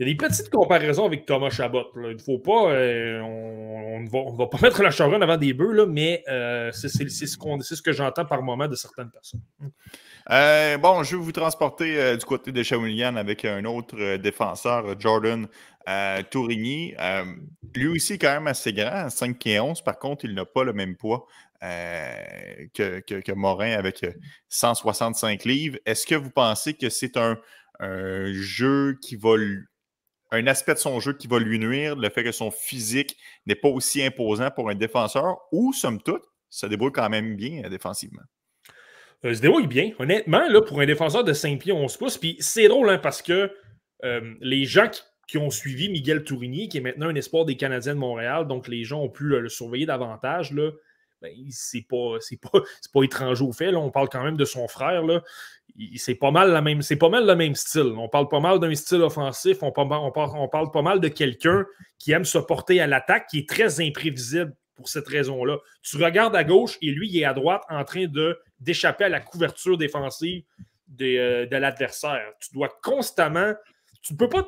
il y a des petites comparaisons avec Thomas Chabot. Il ne faut pas. Euh, on ne va, pas mettre la charogne avant des bœufs, là, mais euh, c'est ce, que j'entends par moment de certaines personnes. Euh, bon, je vais vous transporter du côté de Shawinigan avec un autre défenseur, Jordan Tourigny. lui aussi, quand même assez grand, 5 et 11. Par contre, il n'a pas le même poids que, que, Morin avec 165 livres. Est-ce que vous pensez que c'est un, jeu qui va un aspect de son jeu qui va lui nuire, le fait que son physique n'est pas aussi imposant pour un défenseur, ou somme toute, ça débrouille quand même bien défensivement? euh, se débrouille bien. Honnêtement, pour un défenseur de 5 pieds 11 pouces, puis c'est drôle hein, parce que euh, les gens qui, ont suivi Miguel Tourigny, qui est maintenant un espoir des Canadiens de Montréal, donc les gens ont pu le surveiller davantage, là, ben, c'est pas, pas, étranger au fait. Là. On parle quand même de son frère. C'est pas mal la même, pas mal le même style. On parle pas mal d'un style offensif. On, parle, pas mal de quelqu'un qui aime se porter à l'attaque, qui est très imprévisible pour cette raison-là. Tu regardes à gauche et lui, il est à droite en train de d'échapper à la couverture défensive euh, de, l'adversaire. Tu dois constamment. Tu ne peux pas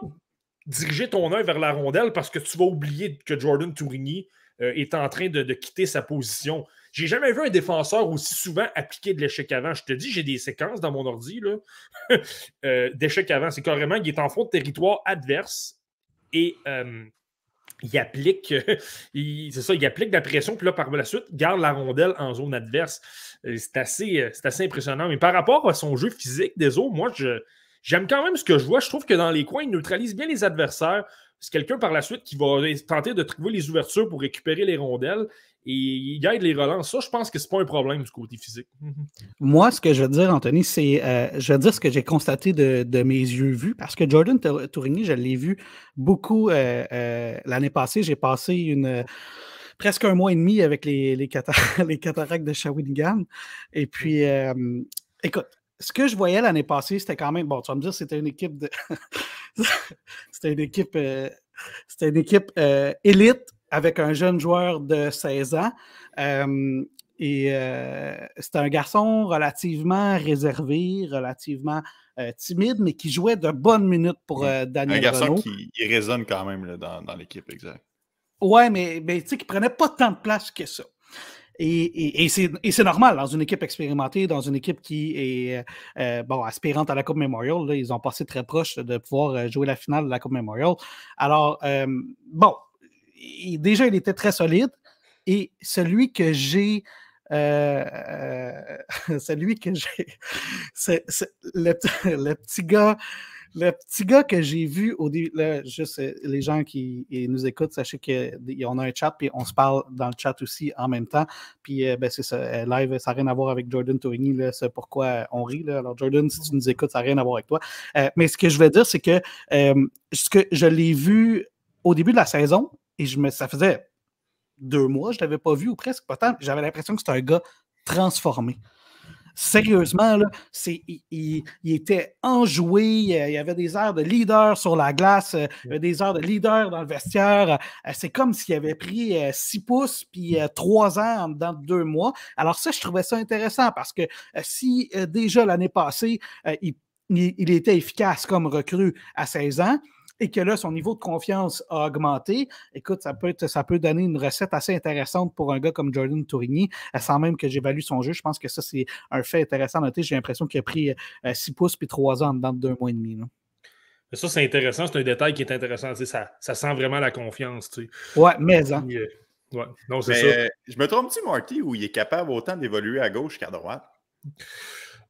diriger ton œil vers la rondelle parce que tu vas oublier que Jordan Tourigny euh, est en train de, quitter sa position. J'ai jamais vu un défenseur aussi souvent appliquer de l'échec avant. Je te dis, j'ai des séquences dans mon ordi euh, d'échec avant. C'est carrément qu'il est en fond de territoire adverse et il applique, c'est ça, il applique la pression, puis là, par la suite, garde la rondelle en zone adverse. Euh, c'est assez, euh, assez impressionnant. Mais par rapport à son jeu physique des autres, moi, j'aime quand même ce que je vois. Je trouve que dans les coins, il neutralise bien les adversaires. C'est quelqu'un par la suite qui va tenter de trouver les ouvertures pour récupérer les rondelles et il gagne les relances. Ça, je pense que ce n'est pas un problème du côté physique. Moi, ce que je veux dire, Anthony, c'est euh, je veux dire ce que j'ai constaté de, mes yeux vus, parce que Jordan Tourigny, je l'ai vu beaucoup euh, euh, l'année passée. J'ai passé presque un mois et demi avec les, les, cataractes de Shawinigan. Et puis, écoute, ce que je voyais l'année passée, c'était quand même, bon, tu vas me dire, c'était une équipe de. c'était une équipe. c'était une équipe élite avec un jeune joueur de 16 ans. et c'est un garçon relativement réservé, relativement timide, mais qui jouait de bonnes minutes pour Daniel Un garçon qui résonne quand même dans, l'équipe, exact. Ouais, mais, mais tu sais, qui prenait pas tant de place que ça. Et, c'est normal dans une équipe expérimentée, dans une équipe qui est bon, aspirante à la Coupe Memorial. ils ont passé très proche de pouvoir jouer la finale de la Coupe Memorial. Alors, bon, déjà, il était très solide. Et celui que j'ai. Euh, euh, celui que j'ai. C'est, le, petit gars. Le petit gars que j'ai vu au début, juste les gens qui nous écoutent, sachez qu'on a un chat, puis on se parle dans le chat aussi en même temps. Puis euh, ben, c'est ça, live, ça n'a rien à voir avec Jordan Tourigny, c'est pourquoi on rit. Alors Jordan, si tu nous écoutes, ça n'a rien à voir avec toi. mais ce que je veux dire, c'est que, ce que je l'ai vu au début de la saison, et je me, ça faisait deux mois, je ne l'avais pas vu ou presque pas. J'avais l'impression que c'était un gars transformé. Sérieusement, il, était enjoué, il avait des airs de leader sur la glace, des airs de leader dans le vestiaire. C'est comme s'il avait pris six pouces puis trois ans dans deux mois. Alors ça, je trouvais ça intéressant parce que si déjà l'année passée, il, il, était efficace comme recrue à 16 ans, et que là, son niveau de confiance a augmenté, écoute, ça peut, être, ça peut donner une recette assez intéressante pour un gars comme Jordan Tourigny, euh, sans même que j'évalue son jeu. Je pense que ça, c'est un fait intéressant à noter. J'ai l'impression qu'il a pris 6 euh, pouces puis 3 ans de deux mois et demi. Ça, c'est intéressant. C'est un détail qui est intéressant. Ça, ça sent vraiment la confiance. Tu Ouais, mais. Hein. Euh, ouais. Non, c'est ça. je me trompe-tu, Marty, où il est capable autant d'évoluer à gauche qu'à droite?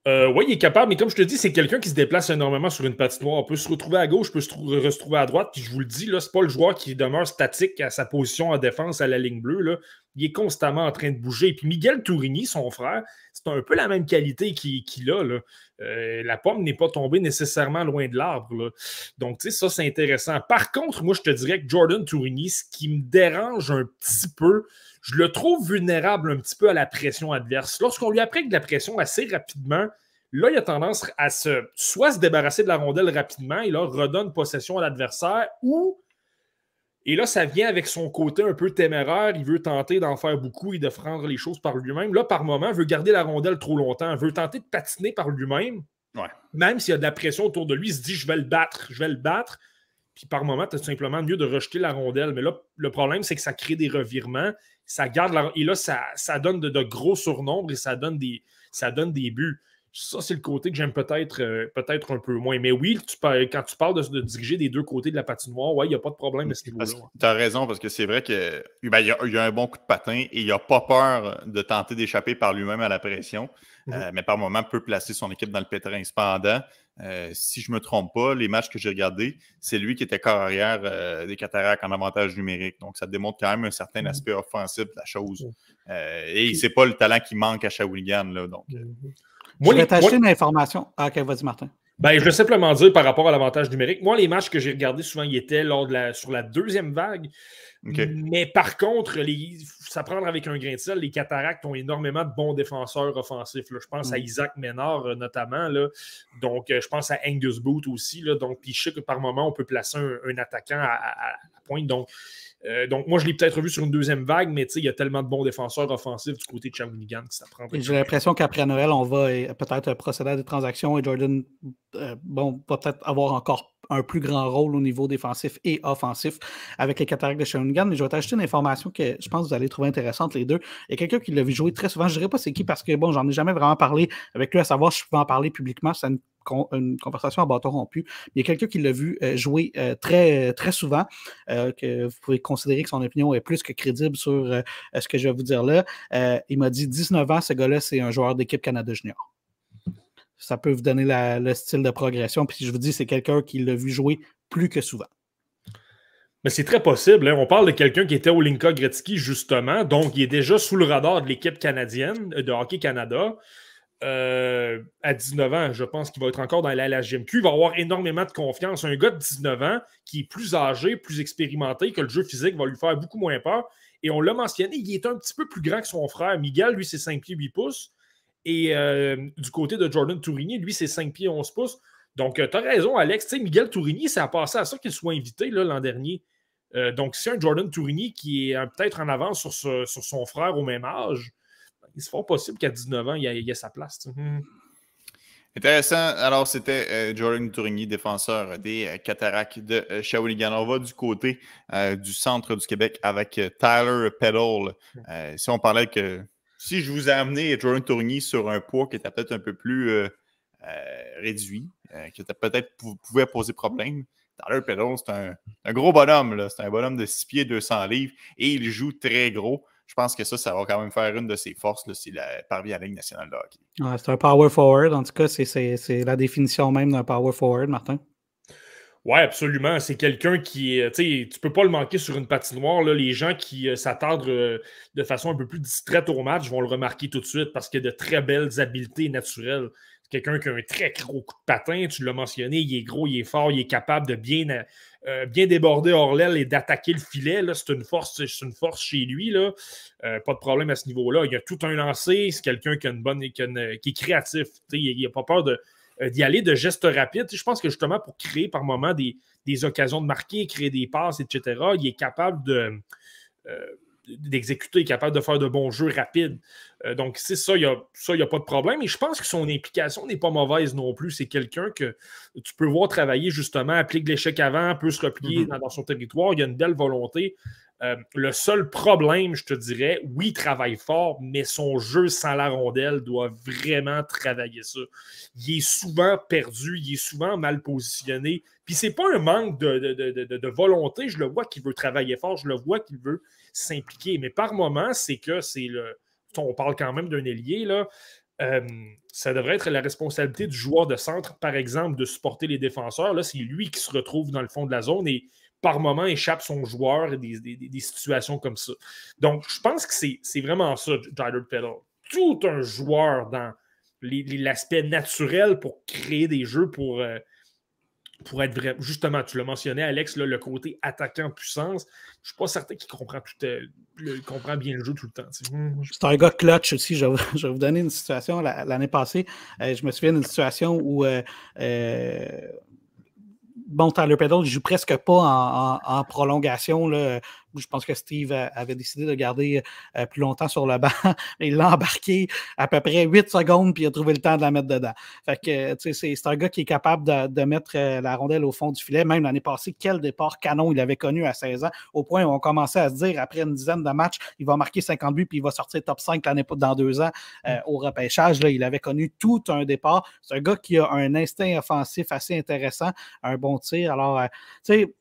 Euh, oui, il est capable, mais comme je te dis, c'est quelqu'un qui se déplace énormément sur une patinoire. On peut se retrouver à gauche, on peut se retrouver à droite. Puis je vous le dis, là, c'est pas le joueur qui demeure statique à sa position en défense à la ligne bleue. Là. Il est constamment en train de bouger. Puis Miguel Tourigny, son frère, c'est un peu la même qualité qu'il a. Euh, la pomme n'est pas tombée nécessairement loin de l'arbre. Donc, tu sais, ça, c'est intéressant. Par contre, moi, je te dirais que Jordan Tourigny, ce qui me dérange un petit peu, je le trouve vulnérable un petit peu à la pression adverse. Lorsqu'on lui applique de la pression assez rapidement, Là, il a tendance à se soit se débarrasser de la rondelle rapidement et là, redonne possession à l'adversaire ou. Et là, ça vient avec son côté un peu téméraire. Il veut tenter d'en faire beaucoup et de prendre les choses par lui-même. Là, par moment, il veut garder la rondelle trop longtemps. Il veut tenter de patiner par lui-même. Même s'il y a de la pression autour de lui, il se dit Je vais le battre, je vais le battre. Puis par moment, tu as simplement mieux de rejeter la rondelle. Mais là, le problème, c'est que ça crée des revirements. Ça garde la... Et là, ça, ça donne de, de, gros surnombres et ça donne des, ça donne des buts. Ça, c'est le côté que j'aime peut-être euh, peut-être un peu moins. Mais oui, tu quand tu parles de, diriger des deux côtés de la patinoire, ouais, il n'y a pas de problème à ce niveau-là. Tu as raison, parce que c'est vrai qu'il ben, y, a, un bon coup de patin et il n'a pas peur de tenter d'échapper par lui-même à la pression. Mhm. Euh, mais par moment, peut placer son équipe dans le pétrin. Cependant, euh, si je ne me trompe pas, les matchs que j'ai regardés, c'est lui qui était corps arrière des cataractes en avantage numérique. Donc, ça démontre quand même un certain mhm. aspect offensif de la chose. Mhm. et c'est pas le talent qui manque à Shawinigan. Là, donc, je vais t'acheter une information. Ah, ok, vas-y, Martin. Ben, je veux simplement dire par rapport à l'avantage numérique, moi, les matchs que j'ai regardés souvent, ils étaient lors de la, sur la deuxième vague. Mais par contre, les, ça prendre avec un grain de sel, les cataractes ont énormément de bons défenseurs offensifs. Je pense à mm. Isaac Ménard euh, notamment. Là. Donc, euh, je pense à Angus Boot aussi. Là. Donc, puis je sais que par moment, on peut placer un, attaquant à, à, pointe. Donc, euh, donc, moi, je l'ai peut-être revu sur une deuxième vague, mais il y a tellement de bons défenseurs offensifs du côté de Shawinigan que ça prend. J'ai l'impression qu'après Noël, on va euh, peut-être procéder à des transactions et Jordan euh, bon, va peut-être avoir encore un plus grand rôle au niveau défensif et offensif avec les cataractes de Shawinigan. Mais je vais t'ajouter une information que je pense que vous allez trouver intéressante les deux. Il y a quelqu'un qui l'a vu jouer très souvent. Je ne dirais pas c'est qui parce que bon, j'en ai jamais vraiment parlé avec lui à savoir si je pouvais en parler publiquement. C'est une conversation à bâton rompu. Il y a quelqu'un qui l'a vu euh, jouer euh, très, très souvent, euh, que vous pouvez considérer que son opinion est plus que crédible sur ce que je vais vous dire là. il m'a dit 19 ans, ce gars-là, c'est un joueur d'équipe Canada Junior. Ça peut vous donner le style de progression. Puis je vous dis, c'est quelqu'un qui l'a vu jouer plus que souvent. Mais c'est très possible. Hein. On parle de quelqu'un qui était au Linka Gretzky, justement. Donc, il est déjà sous le radar de l'équipe canadienne de Hockey Canada. Euh, à 19 ans, je pense qu'il va être encore dans la LHGMQ. Il va avoir énormément de confiance. Un gars de 19 ans qui est plus âgé, plus expérimenté, que le jeu physique va lui faire beaucoup moins peur. Et on l'a mentionné, il est un petit peu plus grand que son frère. Miguel, lui, c'est 5 pieds 8 pouces. Et euh, du côté de Jordan Tourigny, lui, c'est 5 pieds 11 pouces. Donc, euh, tu as raison, Alex. sais, Miguel Tourigny, ça a passé à ça qu'il soit invité l'an dernier. donc, c'est un Jordan Tourigny qui est peut-être en avance sur, sur son frère au même âge il se fort possible qu'à 19 ans, il y a, sa place. Hmm. Intéressant. Alors, c'était euh, Jordan Tourigny, défenseur des euh, Cataractes de euh, Shawinigan. On va du côté du centre du Québec avec Tyler Peddle. si on parlait que si je vous ai amené Jordan Tourigny sur un poids qui était peut-être un peu plus réduit, qui peut-être pouvait poser problème, Tyler Peddle, c'est un, un, gros bonhomme. C'est un bonhomme de 6 pieds, 200 livres et il joue très gros je pense que ça, ça va quand même faire une de ses forces s'il parvient à la Ligue nationale de hockey. c'est un power forward. En tout cas, c'est la définition même d'un power forward, Martin. Oui, absolument. C'est quelqu'un qui, tu sais, peux pas le manquer sur une patinoire. Là. Les gens qui euh, s'attardent euh, de façon un peu plus distraite au match vont le remarquer tout de suite parce qu'il a de très belles habiletés naturelles quelqu'un qui a un très gros coup de patin, tu l'as mentionné, il est gros, il est fort, il est capable de bien, euh, déborder hors l'aile et d'attaquer le filet. C'est une force, une force chez lui. Euh, pas de problème à ce niveau-là. Il a tout un lancé, c'est quelqu'un qui, a une bonne, qui, est créatif. Il n'a pas peur euh, d'y aller de gestes rapides. Je pense que justement, pour créer par moment des, des, occasions de marquer, créer des passes, etc., il est capable de d'exécuter, capable de faire de bons jeux rapides. Euh, donc, c'est ça, il n'y a, pas de problème. Et je pense que son implication n'est pas mauvaise non plus. C'est quelqu'un que tu peux voir travailler justement, applique l'échec avant, peut se replier mm-hmm. dans, son territoire. Il y a une belle volonté. Euh, le seul problème, je te dirais, oui, il travaille fort, mais son jeu sans la rondelle doit vraiment travailler ça. Il est souvent perdu, il est souvent mal positionné. Puis c'est pas un manque de, de volonté, je le vois qu'il veut travailler fort, je le vois qu'il veut s'impliquer. Mais par moment, c'est que c'est le. On parle quand même d'un ailier, là. Euh, ça devrait être la responsabilité du joueur de centre, par exemple, de supporter les défenseurs. Là, c'est lui qui se retrouve dans le fond de la zone et par moment échappe son joueur des, des, situations comme ça. Donc, je pense que c'est vraiment ça, Tyler Peddle. Tout un joueur dans l'aspect naturel pour créer des jeux, pour, euh, pour être vrai. Justement, tu l'as mentionné, Alex, le côté attaquant puissance. Je ne suis pas certain qu'il comprend, tout, euh, comprend bien le jeu tout le temps. C'est un gars clutch aussi. Je vais, vous donner une situation. L'année passée, euh, je me souviens d'une situation où euh, bon, Tyler Peddle ne joue presque pas en, prolongation. Là. Je pense que Steve avait décidé de garder euh, plus longtemps sur le banc. il l'a embarqué à peu près 8 secondes, puis il a trouvé le temps de la mettre dedans. Fait que, c'est un gars qui est capable de, mettre euh, la rondelle au fond du filet. Même l'année passée, quel départ canon il avait connu à 16 ans, au point où on commençait à se dire, après une dizaine de matchs, il va marquer 50 buts, puis il va sortir top 5 l'année dans deux ans euh, mm. au repêchage. Là, il avait connu tout un départ. C'est un gars qui a un instinct offensif assez intéressant, un bon tir. Alors, tu sais,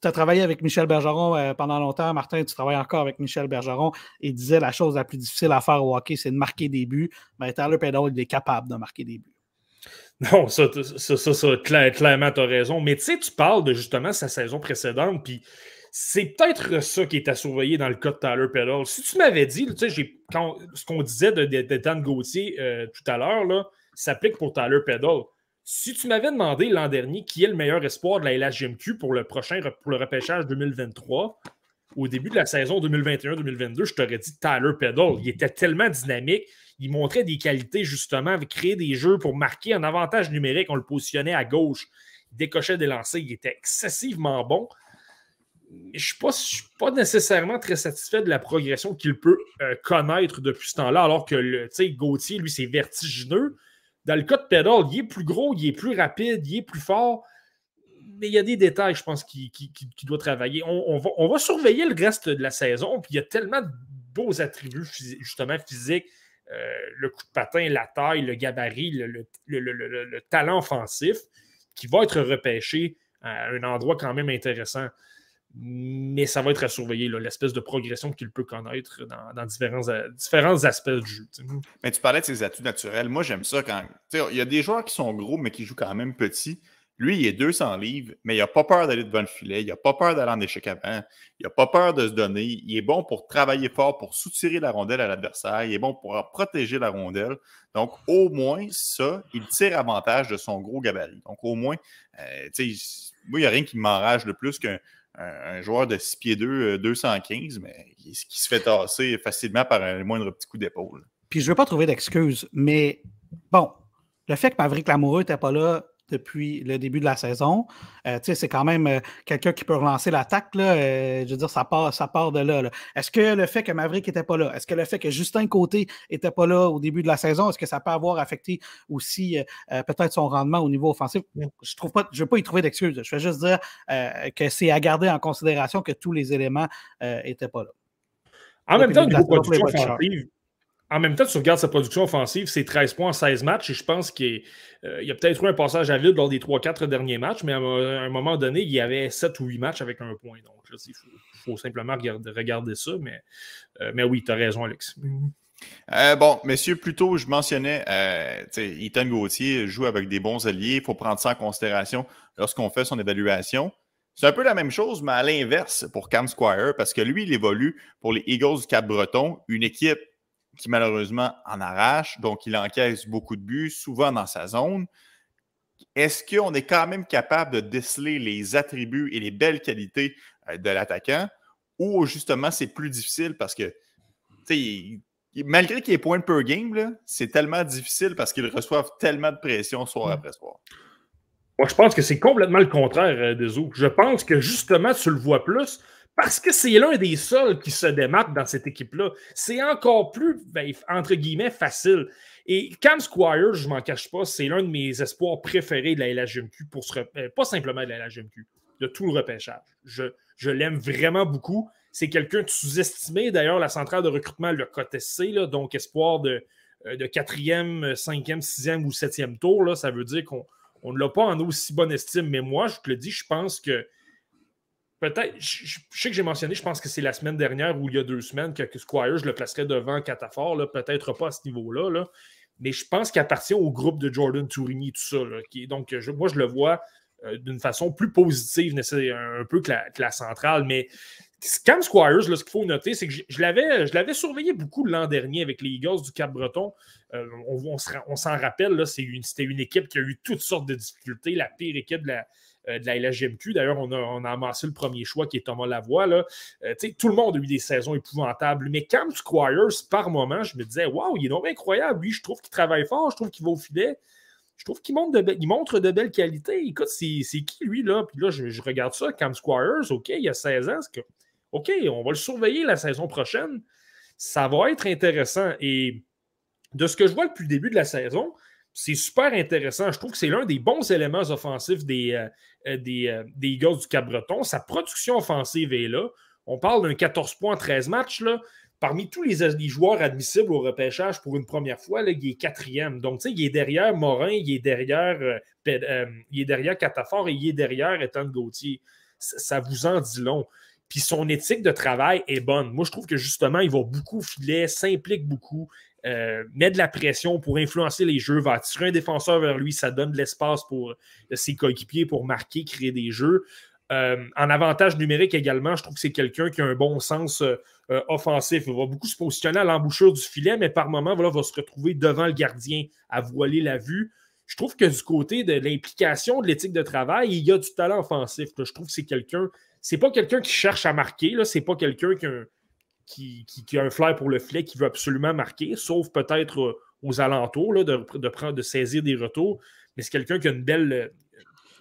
tu as travaillé avec Michel Bergeron euh, pendant longtemps. Martin, tu travailles encore avec Michel Bergeron et disait la chose la plus difficile à faire au hockey, c'est de marquer des buts. Mais Tyler Pedal, il est capable de marquer des buts. Non, ça, ça, ça, clairement, tu as raison. Mais tu sais, tu parles de justement sa saison précédente, puis c'est peut-être ça qui est à surveiller dans le cas de Tyler Pedal. Si tu m'avais dit, tu sais, ce qu'on disait de, Dan Gauthier euh, tout à l'heure, s'applique pour Tyler Pedal. Si tu m'avais demandé l'an dernier qui est le meilleur espoir de la LHGMQ pour le prochain pour le repêchage 2023, au début de la saison 2021-2022, je t'aurais dit Tyler Peddle. Il était tellement dynamique. Il montrait des qualités, justement, avec créer des jeux pour marquer un avantage numérique. On le positionnait à gauche. Il décochait des lancers. Il était excessivement bon. Je ne suis, pas nécessairement très satisfait de la progression qu'il peut euh, connaître depuis ce temps-là, alors que le, Gauthier, lui, c'est vertigineux. Dans le cas de Pedal, il est plus gros, il est plus rapide, il est plus fort. Mais il y a des détails, je pense, qu'il qui, doit travailler. On, va, surveiller le reste de la saison. Puis il y a tellement de beaux attributs, justement, physiques. Euh, le coup de patin, la taille, le gabarit, le, talent offensif, qui va être repêché à un endroit quand même intéressant mais ça va être à surveiller, l'espèce de progression qu'il peut connaître dans, différents, différents, aspects du jeu. Mais tu parlais de ses atouts naturels. Moi, j'aime ça quand. Il y a des joueurs qui sont gros, mais qui jouent quand même petit. Lui, il est 200 livres, mais il n'a pas peur d'aller devant le filet, il n'a pas peur d'aller en échec avant, il n'a pas peur de se donner. Il est bon pour travailler fort, pour soutirer la rondelle à l'adversaire, il est bon pour protéger la rondelle. Donc, au moins, ça, il tire avantage de son gros gabarit. Donc, au moins, euh, moi, il n'y a rien qui m'enrage le plus qu'un un, joueur de 6 pieds 2, 215, euh, mais qui, se fait tasser facilement par un moindre petit coup d'épaule. Puis je ne veux pas trouver d'excuses, mais bon, le fait que Maverick Lamoureux n'était pas là depuis le début de la saison. Euh, c'est quand même euh, quelqu'un qui peut relancer l'attaque. Euh, je veux dire, ça part, ça part de là. Est-ce que le fait que Maverick n'était pas là, est-ce que le fait que Justin Côté n'était pas là au début de la saison, est-ce que ça peut avoir affecté aussi peut-être son rendement au niveau offensif? Je ne veux pas y trouver d'excuses. Je vais juste dire que c'est à garder en considération que tous les éléments n'étaient pas là. En même temps, niveau production offensive, en même temps, tu regardes sa production offensive, c'est 13 points en 16 matchs, et je pense qu'il euh, y a peut-être eu un passage à vide lors des 3-4 derniers matchs, mais à un moment donné, il y avait 7 ou 8 matchs avec un point. Donc, il faut, simplement regarder, ça, mais, euh, oui, tu as raison, Alex. Euh, bon, messieurs, plutôt, je mentionnais, Ethan Gauthier joue avec des bons alliés. Il faut prendre ça en considération lorsqu'on fait son évaluation. C'est un peu la même chose, mais à l'inverse pour Cam Squire, parce que lui, il évolue pour les Eagles du Cap-Breton, une équipe qui malheureusement en arrache, donc il encaisse beaucoup de buts, souvent dans sa zone. Est-ce qu'on est quand même capable de déceler les attributs et les belles qualités euh, de l'attaquant? Ou justement c'est plus difficile parce que malgré qu'il ait point per game, c'est tellement difficile parce qu'ils reçoivent tellement de pression soir hmm. après soir. Moi, je pense que c'est complètement le contraire euh, des autres. Je pense que justement, tu le vois plus parce que c'est l'un des seuls qui se démarque dans cette équipe-là. C'est encore plus, ben, entre guillemets, facile. Et Cam Squire, je m'en cache pas, c'est l'un de mes espoirs préférés de la LHGMQ, pour euh, pas simplement de la LHGMQ, de tout le repêchage. Je, je l'aime vraiment beaucoup. C'est quelqu'un de sous-estimé. D'ailleurs, la centrale de recrutement le C, là, donc espoir de, euh, de quatrième, cinquième, sixième ou septième tour. Là, ça veut dire qu'on ne l'a pas en aussi bonne estime. Mais moi, je te le dis, je pense que Peut-être, je, sais que j'ai mentionné, je pense que c'est la semaine dernière ou il y a deux semaines que, Squire, je le placerais devant Catafor, peut-être pas à ce niveau-là, là, mais je pense qu'il appartient au groupe de Jordan Tourigny, tout ça. donc, moi, je le vois euh, d'une façon plus positive, un peu que la, centrale, mais Cam Squires, ce qu'il faut noter, c'est que je, l'avais surveillé beaucoup l'an dernier avec les Eagles du Cap-Breton. Euh, on, s'en rappelle, c'était une, une, équipe qui a eu toutes sortes de difficultés, la pire équipe de la, de la LHGMQ. D'ailleurs, on a, on a, amassé le premier choix qui est Thomas Lavoie. Là. tout le monde a eu des saisons épouvantables. Mais Cam Squires, par moment, je me disais, waouh, il est donc incroyable. Lui, je trouve qu'il travaille fort, je trouve qu'il va au filet. Je trouve qu'il montre, de, montre de belles qualités. Écoute, c'est qui lui, là? Puis là, je, regarde ça, Cam Squires, OK, il y a 16 ans. Que, OK, on va le surveiller la saison prochaine. Ça va être intéressant. Et de ce que je vois depuis le début de la saison, c'est super intéressant. Je trouve que c'est l'un des bons éléments offensifs des, euh, euh, euh, Eagles du Cap-Breton. Sa production offensive est là. On parle d'un 14 points en 13 matchs. Parmi tous les, joueurs admissibles au repêchage pour une première fois, là, il est quatrième. Donc, il est derrière Morin, il est derrière, il est derrière Catafort et il est derrière Ethan Gauthier. Ça, vous en dit long. Puis son éthique de travail est bonne. Moi, je trouve que justement, il va beaucoup filer, s'implique beaucoup. Euh, met de la pression pour influencer les jeux, va attirer un défenseur vers lui, ça donne de l'espace pour euh, ses coéquipiers pour marquer, créer des jeux. Euh, en avantage numérique également, je trouve que c'est quelqu'un qui a un bon sens offensif. Il va beaucoup se positionner à l'embouchure du filet, mais par moment, voilà, va se retrouver devant le gardien à voiler la vue. Je trouve que du côté de l'implication de l'éthique de travail, il y a du talent offensif. Je trouve que c'est quelqu'un, c'est pas quelqu'un qui cherche à marquer, c'est pas quelqu'un qui a un qui, a un flair pour le filet, qui veut absolument marquer, sauf peut-être euh, aux alentours, de, de, prendre, de saisir des retours. Mais c'est quelqu'un qui a une belle,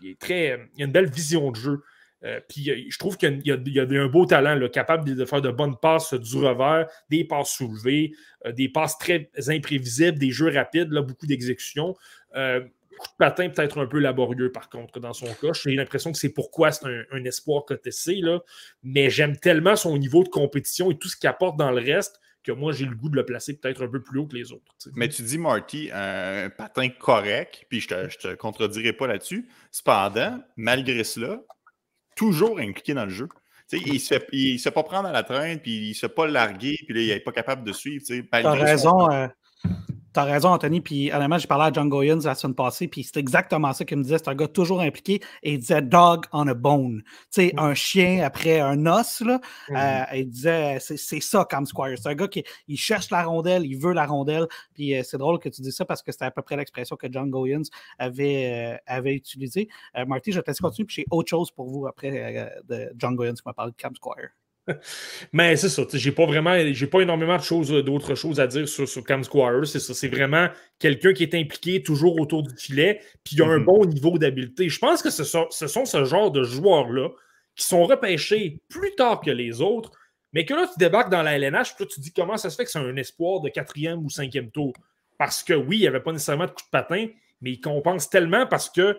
euh, très, une belle vision de jeu. Euh, puis je trouve qu'il y, a un beau talent, capable de faire de bonnes passes du revers, des passes soulevées, des passes très imprévisibles, des jeux rapides, là, beaucoup d'exécution coup de patin peut-être un peu laborieux, par contre, dans son cas. J'ai l'impression que c'est pourquoi c'est un, espoir KTC, là. mais j'aime tellement son niveau de compétition et tout ce qu'il apporte dans le reste que moi, j'ai le goût de le placer peut-être un peu plus haut que les autres. Mais tu dis, Marty, un patin correct, puis je te, te contredirai pas là-dessus. Cependant, malgré cela, toujours impliqué dans le jeu. il ne se, fait, pas prendre à la traîne, puis il ne se fait pas larguer, puis là, il n'est pas capable de suivre. Tu as raison. Euh, T'as raison, Anthony. Puis, honnêtement, j'ai parlé à John Goyens la semaine passée, puis c'est exactement ça qu'il me disait. C'est un gars toujours impliqué et il disait dog on a bone. Tu sais, un chien après un os, là. Euh, il disait c'est ça, Cam Squire. C'est un gars qui il cherche la rondelle, il veut la rondelle. Puis, euh, c'est drôle que tu dis ça parce que c'était à peu près l'expression que John Goyens avait, euh, avait utilisée. Marty, je te laisse continuer, puis j'ai autre chose pour vous après de John Goyens qui m'a parlé de Cam Squire. Mais c'est ça, j'ai pas vraiment, j'ai pas énormément de choses, euh, d'autres choses à dire sur, sur Cam Squire. C'est ça, c'est vraiment quelqu'un qui est impliqué toujours autour du filet, puis il a un mm-hmm. bon niveau d'habileté. Je pense que ce sont, ce sont ce genre de joueurs-là qui sont repêchés plus tard que les autres, mais que là, tu débarques dans la LNH, puis là, tu te dis comment ça se fait que c'est un espoir de quatrième ou cinquième tour? Parce que oui, il n'y avait pas nécessairement de coup de patin, mais il compense tellement parce que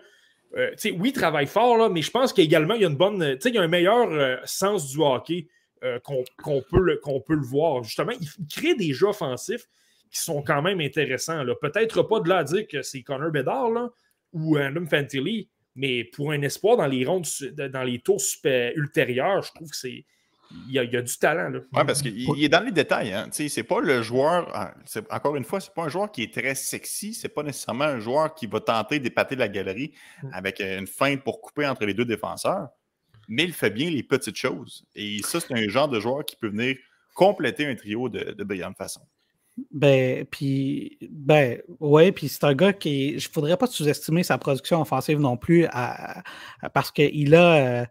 euh, oui, il travaille fort, là, mais je pense qu'également, il y a une bonne. Il y a un meilleur euh, sens du hockey. Euh, qu'on peut, le, peut le voir. Justement, il, crée des jeux offensifs qui sont quand même intéressants. Peut-être pas de là à dire que c'est Connor Bedard là, ou Adam Fantilli, mais pour un espoir dans les rondes, dans les tours ultérieurs, je trouve que c'est. Il y, a, du talent. Oui, parce qu'il est dans les détails. Hein. C'est pas le joueur. Ah, encore une fois, c'est pas un joueur qui est très sexy. C'est pas nécessairement un joueur qui va tenter d'épater la galerie mm. avec une feinte pour couper entre les deux défenseurs mais il fait bien les petites choses. Et ça, c'est un genre de joueur qui peut venir compléter un trio de, de brillante façon. Ben, puis, ben, ouais, puis c'est un gars qui, je ne voudrais pas sous-estimer sa production offensive non plus, parce qu'il a, euh,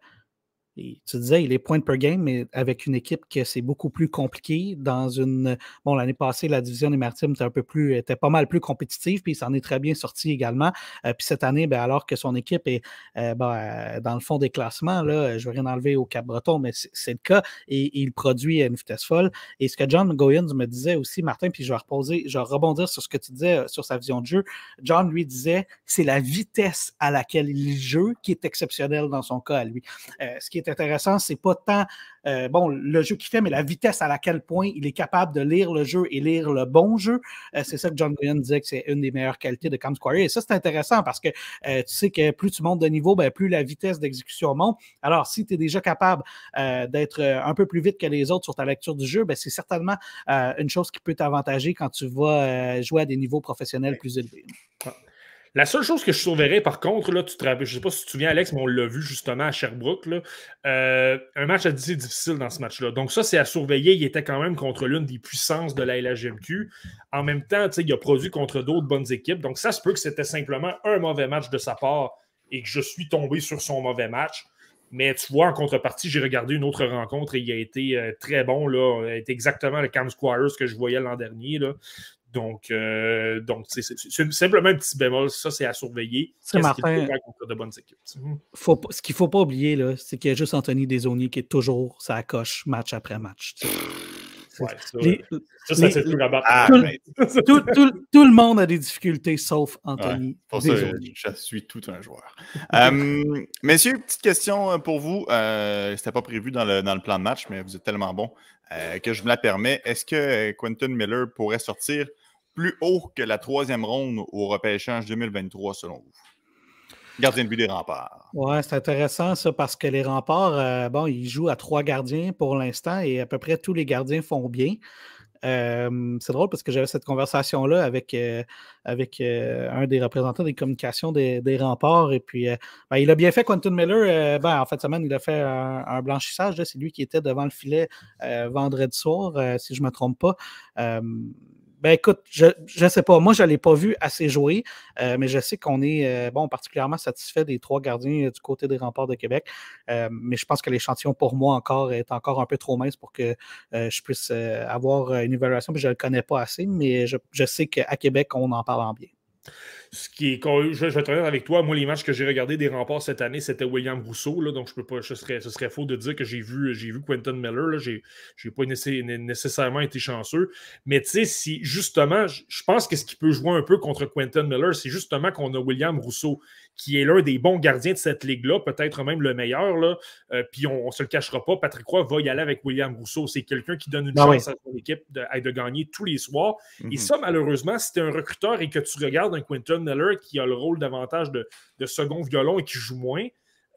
tu disais, il est point per game, mais avec une équipe que c'est beaucoup plus compliqué. Dans une. Bon, l'année passée, la division des Maritimes était un peu plus, était pas mal plus compétitive, puis il s'en est très bien sorti également. Euh, puis cette année, ben, alors que son équipe est euh, ben, euh, dans le fond des classements, là, je ne vais rien enlever au Cap-Breton, mais c'est le cas, et, il produit une vitesse folle. Et ce que John Goyens me disait aussi, Martin, puis je vais reposer, je vais rebondir sur ce que tu disais sur sa vision de jeu. John lui disait, c'est la vitesse à laquelle il joue qui est exceptionnelle dans son cas à lui. ce qui est intéressant, c'est pas tant euh, bon, le jeu qu'il fait, mais la vitesse à laquelle point il est capable de lire le jeu et lire le bon jeu. Euh, c'est ça que John Goyen disait que c'est une des meilleures qualités de Cam Square. Et ça, c'est intéressant parce que euh, tu sais que plus tu montes de niveau, ben, plus la vitesse d'exécution monte. Alors, si tu es déjà capable d'être un peu plus vite que les autres sur ta lecture du jeu, ben, c'est certainement une chose qui peut t'avantager quand tu vas jouer à des niveaux professionnels plus élevés. La seule chose que je surveillerais, par contre, là, tu je ne sais pas si tu te souviens, Alex, mais on l'a vu justement à Sherbrooke. Euh, un match assez difficile dans ce match-là. Donc, ça, c'est à surveiller. Il était quand même contre l'une des puissances de la LHGMQ. En même temps, il a produit contre d'autres bonnes équipes. Donc, ça se peut que c'était simplement un mauvais match de sa part et que je suis tombé sur son mauvais match. Mais tu vois, en contrepartie, j'ai regardé une autre rencontre et il a été euh, très bon. Là. Il exactement le Cam Squires que je voyais l'an dernier. Là. Donc, euh, donc c'est simplement un petit bémol. Ça, c'est à surveiller. C'est Martin. Contre de bonnes équipes. Faut, ce qu'il ne faut pas oublier, c'est qu'il y a juste Anthony Desaunier qui est toujours sa coche match après match. Ouais, ça, ça, c'est ah, tout, tout, tout, le monde a des difficultés, sauf Anthony. pour ça, je suis tout un joueur. euh, messieurs, petite question pour vous. Euh, C'était pas prévu dans le, dans le, plan de match, mais vous êtes tellement bon euh, que je me la permets. Est-ce que Quentin Miller pourrait sortir plus haut que la troisième ronde au repêchage 2023, selon vous? Gardien de but des remparts. Oui, c'est intéressant ça parce que les remparts, euh, bon, ils jouent à trois gardiens pour l'instant et à peu près tous les gardiens font bien. Euh, c'est drôle parce que j'avais cette conversation-là avec, euh, avec un des représentants des communications des, remparts. Et puis, ben, il a bien fait, Quentin Miller. Ben, en fait, semaine, il a fait un, blanchissage. C'est lui qui était devant le filet vendredi soir, si je ne me trompe pas. Ben écoute, je ne sais pas. Moi, je ne l'ai pas vu assez jouer, euh, mais je sais qu'on est euh, bon, particulièrement satisfait des trois gardiens euh, du côté des remparts de Québec. mais je pense que l'échantillon pour moi encore est encore un peu trop mince pour que je puisse avoir une évaluation. je ne le connais pas assez, mais je, je sais qu'à Québec, on en parle en bien. Ce qui est, je, vais te avec toi. Moi, les matchs que j'ai regardés des remparts cette année, c'était William Rousseau. Là, donc, je peux pas, ce, serait, ce serait faux de dire que j'ai vu, j'ai vu Quentin Miller. Je n'ai pas nécessairement été chanceux. Mais tu sais, si justement, je pense que ce qui peut jouer un peu contre Quentin Miller, c'est justement qu'on a William Rousseau qui est l'un des bons gardiens de cette ligue-là, peut-être même le meilleur. Là. Euh, puis on ne se le cachera pas, Patrick Roy va y aller avec William Rousseau. C'est quelqu'un qui donne une ah chance à son équipe de, de, gagner tous les soirs. Et mhm. ça, malheureusement, si tu es un recruteur et que tu regardes un Qui a le rôle davantage de, second violon et qui joue moins,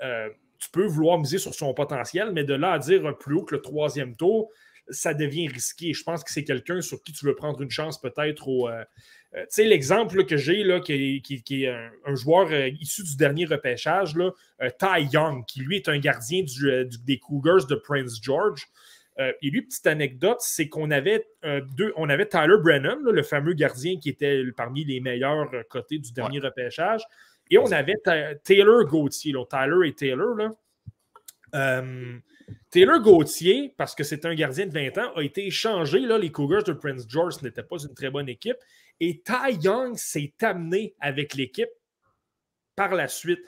euh, tu peux vouloir miser sur son potentiel, mais de là à dire plus haut que le troisième tour, ça devient risqué. Je pense que c'est quelqu'un sur qui tu veux prendre une chance peut-être euh, euh, tu sais, l'exemple que j'ai, là, qui, est un, joueur issu du dernier repêchage, là, Ty Young, qui lui est un gardien des Cougars de Prince George. Et lui, petite anecdote, c'est qu'on avait deux, on avait Tyler Brennan, le fameux gardien qui était parmi les meilleurs côtés du dernier repêchage. Et on avait Taylor Gauthier, Tyler et Taylor. Là. Taylor Gauthier, parce que c'est un gardien de 20 ans, a été échangé. Là, les Cougars de Prince George n'étaient pas une très bonne équipe. Et Ty Young s'est amené avec l'équipe par la suite.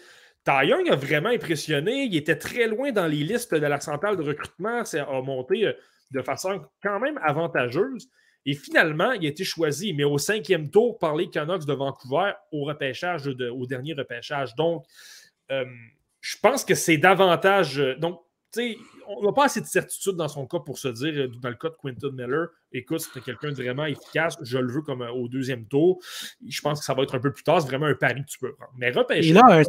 Young a vraiment impressionné. Il était très loin dans les listes de la centrale de recrutement. Ça a monté euh, de façon quand même avantageuse. Et finalement, il a été choisi, mais au cinquième tour par les Canucks de Vancouver au repêchage, au dernier repêchage. Donc, euh, je pense que c'est davantage. Euh, donc, on n'a pas assez de certitude dans son cas pour se dire, dans le cas de Quinton Miller, écoute, c'est quelqu'un de vraiment efficace, je le veux comme au deuxième tour. Je pense que ça va être un peu plus tard, c'est vraiment un pari que tu peux prendre. Mais repêcher. Il un,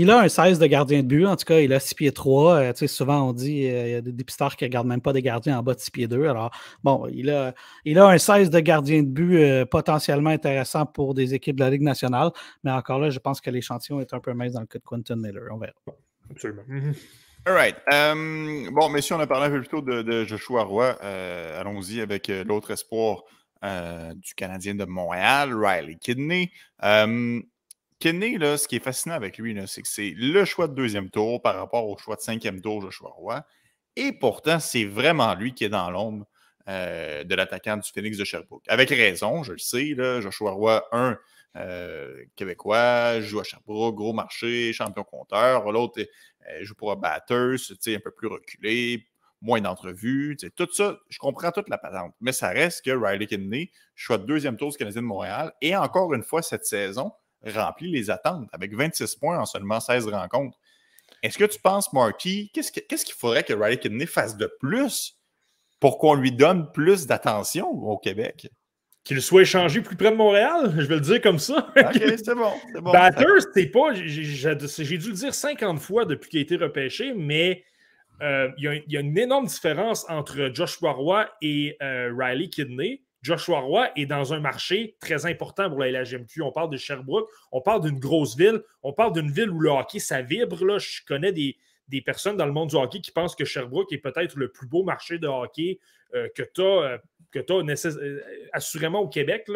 il a un 16 de gardien de but, en tout cas, il a 6 pieds 3. Euh, souvent, on dit qu'il y a des dépisteurs qui ne regardent même pas des gardiens en bas de 6 pieds 2. Alors, bon, il a, il a un 16 de gardien de but potentiellement intéressant pour des équipes de la Ligue nationale. Mais encore là, je pense que l'échantillon est un peu mince dans le cas de Quinton Miller. On verra. Absolument. All right. Um, bon, messieurs, on a parlé un peu plus tôt de, Joshua Roy. Euh, allons-y avec euh, l'autre espoir euh, du Canadien de Montréal, Riley Kidney. Um, Kidney, là, ce qui est fascinant avec lui, c'est que c'est le choix de deuxième tour par rapport au choix de cinquième tour, Joshua Roy. Et pourtant, c'est vraiment lui qui est dans l'ombre de l'attaquant du Phoenix de Sherbrooke. Avec raison, je le sais, Joshua Roy, un, québécois, joue à Sherbrooke, gros marché, champion compteur. L'autre euh, joue pour un batteur, un peu plus reculé, moins d'entrevues. Tout ça, je comprends toute la patente. Mais ça reste que Riley Kidney, choix de deuxième tour du Canadien de Montréal, et encore une fois cette saison, remplit les attentes avec 26 points en seulement 16 rencontres. Est-ce que tu penses, Marty, qu'est-ce qu'il faudrait que Riley Kidney fasse de plus pour qu'on lui donne plus d'attention au Québec? qu'il soit échangé plus près de Montréal, je vais le dire comme ça. OK, c'est bon. bon c'est pas. J'ai dû le dire 50 fois depuis qu'il a été repêché, mais euh, il y, a une énorme différence entre Joshua Roy et euh, Riley Kidney. Joshua Roy est dans un marché très important pour la LHMQ. On parle de Sherbrooke, on parle d'une grosse ville, on parle d'une ville où le hockey, ça vibre. Là. Je connais des, personnes dans le monde du hockey qui pensent que Sherbrooke est peut-être le plus beau marché de hockey que tu as que tu as euh, assurément au Québec.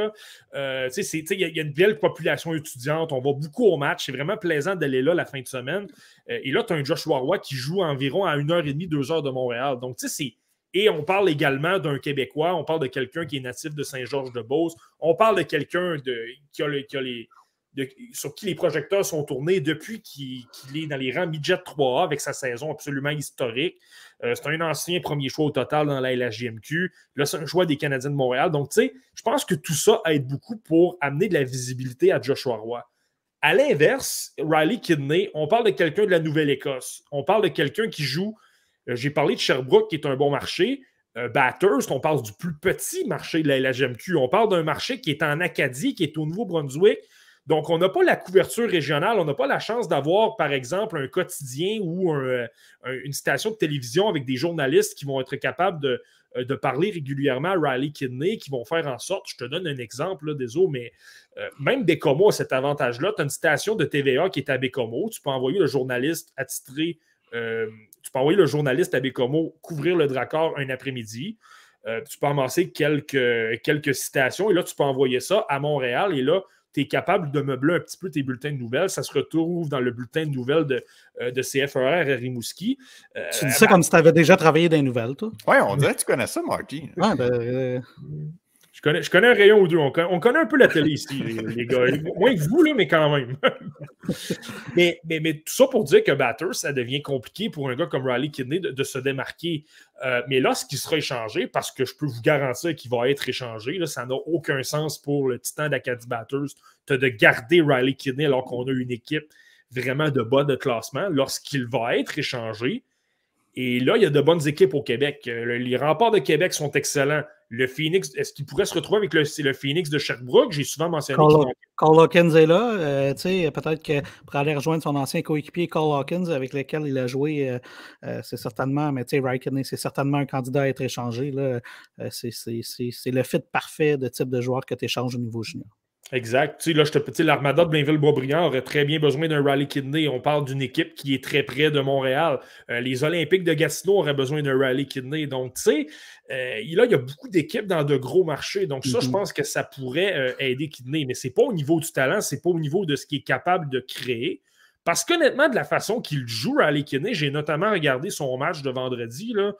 Euh, il y, a une belle population étudiante. On va beaucoup au match. C'est vraiment plaisant d'aller là la fin de semaine. Euh, et là, tu as un Joshua Roy qui joue environ à 1h30, 2h de Montréal. Donc, tu sais, c'est. Et on parle également d'un Québécois, on parle de quelqu'un qui est natif de Saint-Georges-de-Beauce, on parle de quelqu'un sur qui les projecteurs sont tournés depuis qu'il est dans les rangs midget 3A avec sa saison absolument historique. Euh, c'est un ancien premier choix au total dans la LHJMQ. Là, c'est un choix des Canadiens de Montréal. Donc, tu sais, je pense que tout ça aide beaucoup pour amener de la visibilité à Joshua Roy. À l'inverse, Riley Kidney, on parle de quelqu'un de la Nouvelle-Écosse. On parle de quelqu'un qui joue. Euh, j'ai parlé de Sherbrooke, qui est un bon marché. Euh, Batters, on parle du plus petit marché de la LHJMQ. On parle d'un marché qui est en Acadie, qui est au Nouveau-Brunswick. Donc, on n'a pas la couverture régionale, on n'a pas la chance d'avoir, par exemple, un quotidien ou euh, une station de télévision avec des journalistes qui vont être capables de, parler régulièrement à Riley Kidney, qui vont faire en sorte, je te donne un exemple, désolé, mais même Bécomo a cet avantage-là. Tu as une station de TVA qui est à Bécomo, tu peux envoyer le journaliste attitré, tu peux envoyer le journaliste à Bécomo couvrir le Dracor un après-midi. tu peux amasser quelques, quelques citations et là, tu peux envoyer ça à Montréal et là, tu es capable de meubler un petit peu tes bulletins de nouvelles. Ça se retrouve dans le bulletin de nouvelles de, euh, de CFRR à Rimouski. Euh, tu dis ça comme si tu avais déjà travaillé dans les nouvelles, toi? Oui, on dirait que tu connais ça, Marty. Ouais, ben, euh, je connais, un rayon ou deux. On connaît, un peu la télé ici, les, gars. Moins que vous, là, mais quand même. mais, mais, tout ça pour dire que Batters, ça devient compliqué pour un gars comme Riley Kidney de, se démarquer. Euh, mais qui sera échangé, parce que je peux vous garantir qu'il va être échangé, ça n'a aucun sens pour le titan d'Acadie Batters de garder Riley Kidney alors qu'on a une équipe vraiment de bas de classement. Lorsqu'il va être échangé, et là, il y a de bonnes équipes au Québec. Euh, les remparts de Québec sont excellents. Le Phoenix, est-ce qu'il pourrait se retrouver avec le, le Phoenix de Sherbrooke? J'ai souvent mentionné. Carl, Hawkins est là. Euh, peut-être que pour aller rejoindre son ancien coéquipier Carl Hawkins, avec lequel il a joué, euh, euh, c'est certainement, mais tu sais, c'est certainement un candidat à être échangé. c'est le fit parfait de type de joueur que tu échanges au niveau junior. Exact. Tu sais, là, je te l'armada de Blainville-Boisbriand aurait très bien besoin d'un rally kidney. On parle d'une équipe qui est très près de Montréal. Euh, les Olympiques de Gatineau auraient besoin d'un rally kidney. Donc, tu sais, euh, là, il y a beaucoup d'équipes dans de gros marchés. Donc, ça, je mhm. pense que ça pourrait euh, aider Kidney. Mais ce n'est pas au niveau du talent, c'est pas au niveau de ce qu'il est capable de créer. Parce qu'honnêtement, de la façon qu'il joue Rally Kidney, j'ai notamment regardé son match de vendredi. Là,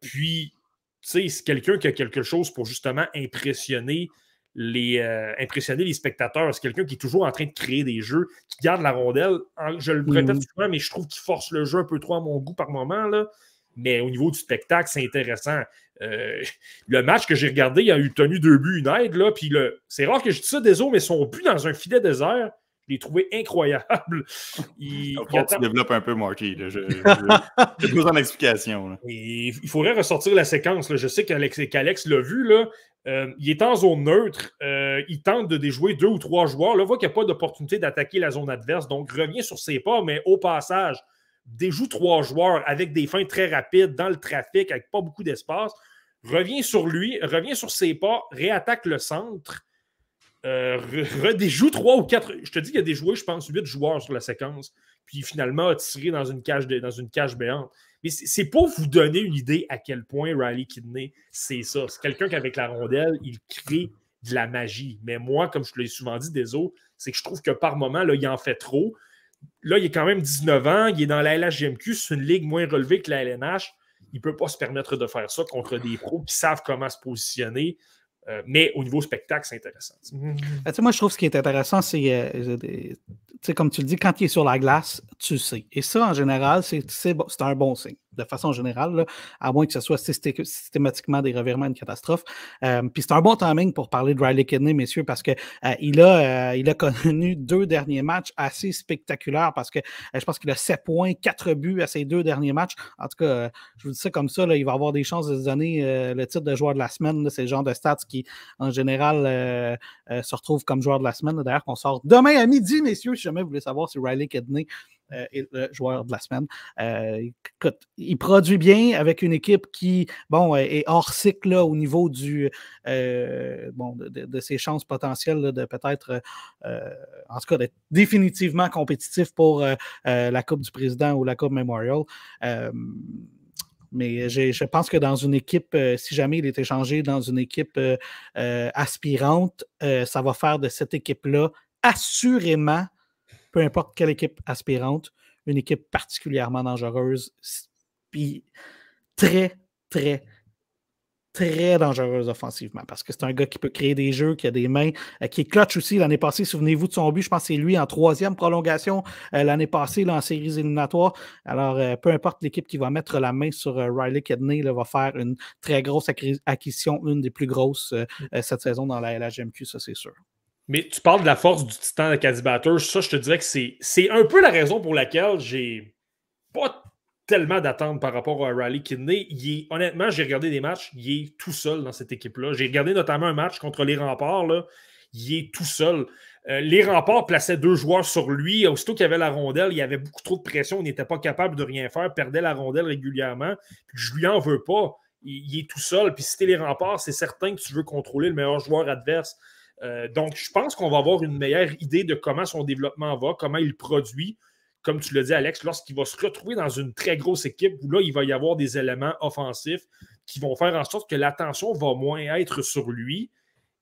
puis, tu sais, c'est quelqu'un qui a quelque chose pour justement impressionner les, euh, impressionner les spectateurs. C'est quelqu'un qui est toujours en train de créer des jeux, qui garde la rondelle. Je le répète mhm. souvent, mais je trouve qu'il force le jeu un peu trop à mon goût par moment. Là. Mais au niveau du spectacle, c'est intéressant. Euh, le match que j'ai regardé, il a eu tenu deux buts, une aide. Là, puis le... C'est rare que je dise ça, désolé, mais son but dans un filet désert, je l'ai trouvé incroyable. Il, faut que tu développes un peu, Marky. J'ai besoin d'explication. Il faudrait ressortir la séquence. Je sais qu'Alex l'a vu. Là. Euh, il est en zone neutre. Euh, il tente de déjouer deux ou trois joueurs. Là, voit qu'il n'y a pas d'opportunité d'attaquer la zone adverse. Donc, revient sur ses pas, mais au passage, déjoue trois joueurs avec des fins très rapides dans le trafic, avec pas beaucoup d'espace. Revient sur lui, revient sur ses pas, réattaque le centre. Euh, redéjoue trois ou quatre. Je te dis qu'il a déjoué, je pense, huit joueurs sur la séquence. Puis finalement, a tiré dans une cage, dans une cage béante. Mais c'est pour vous donner une idée à quel point Riley Kidney, c'est ça. C'est quelqu'un qui, avec la rondelle, il crée de la magie. Mais moi, comme je te l'ai souvent dit, désolé, c'est que je trouve que par moment, là, il en fait trop. Là, il est quand même 19 ans, il est dans la LHGMQ, c'est une ligue moins relevée que la LNH. Il ne peut pas se permettre de faire ça contre des pros qui savent comment se positionner. Euh, mais au niveau spectacle, c'est intéressant. Ben, moi, je trouve ce qui est intéressant, c'est, euh, comme tu le dis, quand il est sur la glace, tu sais. Et ça, en général, c'est un bon signe de façon générale, à moins que ce soit systématiquement des revirements, une catastrophe. Euh, puis c'est un bon timing pour parler de Riley Kidney, messieurs, parce qu'il euh, il a, euh, il a connu deux derniers matchs assez spectaculaires parce que je pense qu'il a 7 points, 4 buts à ses deux derniers matchs. En tout cas, je vous dis ça comme ça, là, il va avoir des chances de se donner le titre de joueur de la semaine. C'est le genre de stats qui, en général, se retrouve comme joueur de la semaine. D'ailleurs, qu'on sort demain à midi, messieurs, si jamais vous voulez savoir si Riley Kidney est le joueur de la semaine. écoute, il produit bien avec une équipe qui, bon, est hors cycle au niveau du, bon, de, ses chances potentielles de peut-être, en tout cas, d'être définitivement compétitif pour la Coupe du Président ou la Coupe Memorial. Mais je pense que dans une équipe, euh, si jamais il est échangé dans une équipe euh, euh, aspirante, ça va faire de cette équipe-là assurément, peu importe quelle équipe aspirante, une équipe particulièrement dangereuse, puis très, très, très dangereuse offensivement parce que c'est un gars qui peut créer des jeux, qui a des mains, euh, qui est clutch aussi. L'année passée, souvenez-vous de son but, je pense que c'est lui en troisième prolongation euh, l'année passée là, en séries éliminatoires. Alors, euh, peu importe l'équipe qui va mettre la main sur Riley Kidney, va faire une très grosse acquisition, une des plus grosses mm. cette saison dans la LHMQ, ça c'est sûr. Mais tu parles de la force du titan de Caddy Ça, je te dirais que c'est un peu la raison pour laquelle j'ai pas tellement d'attentes par rapport à Riley Kidney. Il honnêtement, j'ai regardé des matchs, il est tout seul dans cette équipe-là. J'ai regardé notamment un match contre les remparts, là, il est tout seul. Euh, les remparts plaçaient deux joueurs sur lui. Aussitôt qu'il y avait la rondelle, il y avait beaucoup trop de pression, il n'était pas capable de rien faire, perdait la rondelle régulièrement. je lui en veux pas. Il, est tout seul. Puis si tu les remparts, c'est certain que tu veux contrôler le meilleur joueur adverse. Euh, donc, je pense qu'on va avoir une meilleure idée de comment son développement va, comment il produit comme tu l'as dit, Alex, lorsqu'il va se retrouver dans une très grosse équipe où là, il va y avoir des éléments offensifs qui vont faire en sorte que l'attention va moins être sur lui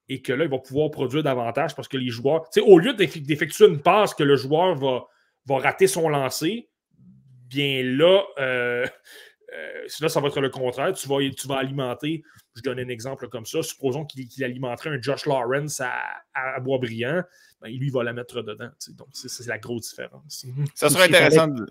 et que là, il va pouvoir produire davantage parce que les joueurs, tu sais, au lieu d'effectuer une passe que le joueur va, va rater son lancer, bien là, euh, euh, là, ça va être le contraire. Tu vas, tu vas alimenter, je donne un exemple comme ça, supposons qu'il alimenterait un Josh Lawrence à, à Boisbriand ben, lui, il va la mettre dedans. Donc, c'est la grosse différence. Ça serait intéressant de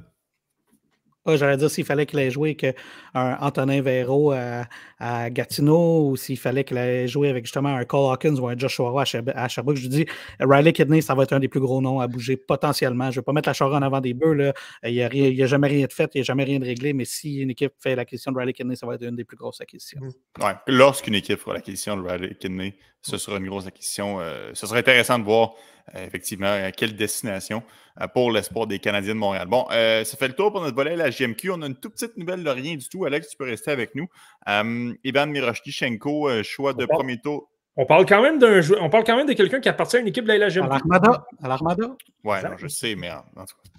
J'allais dire s'il fallait qu'il ait joué avec un Antonin Véro à, Gatineau ou s'il fallait qu'il ait joué avec justement un Cole Hawkins ou un Joshua Roy à Sherbrooke. Je dis, Riley Kidney, ça va être un des plus gros noms à bouger potentiellement. Je ne vais pas mettre la charrue en avant des bœufs. Là. Il n'y a, jamais rien de fait, il n'y a jamais rien de réglé, mais si une équipe fait l'acquisition de Riley Kidney, ça va être une des plus grosses acquisitions. Mmh. Ouais. Lorsqu'une équipe fera l'acquisition de Riley Kidney, ce sera une grosse acquisition. Euh, ce serait intéressant de voir effectivement, à quelle destination euh, pour l'espoir des Canadiens de Montréal. Bon, euh, ça fait le tour pour notre volet la GMQ. On a une toute petite nouvelle de rien du tout. Alex, tu peux rester avec nous. Ivan Miroshnichenko, choix de premier tour. On parle quand même d'un on parle quand même de quelqu'un qui appartient à une équipe de la GMQ. À l'Armada. À l'Armada. Ouais, je sais, mais en, tout cas.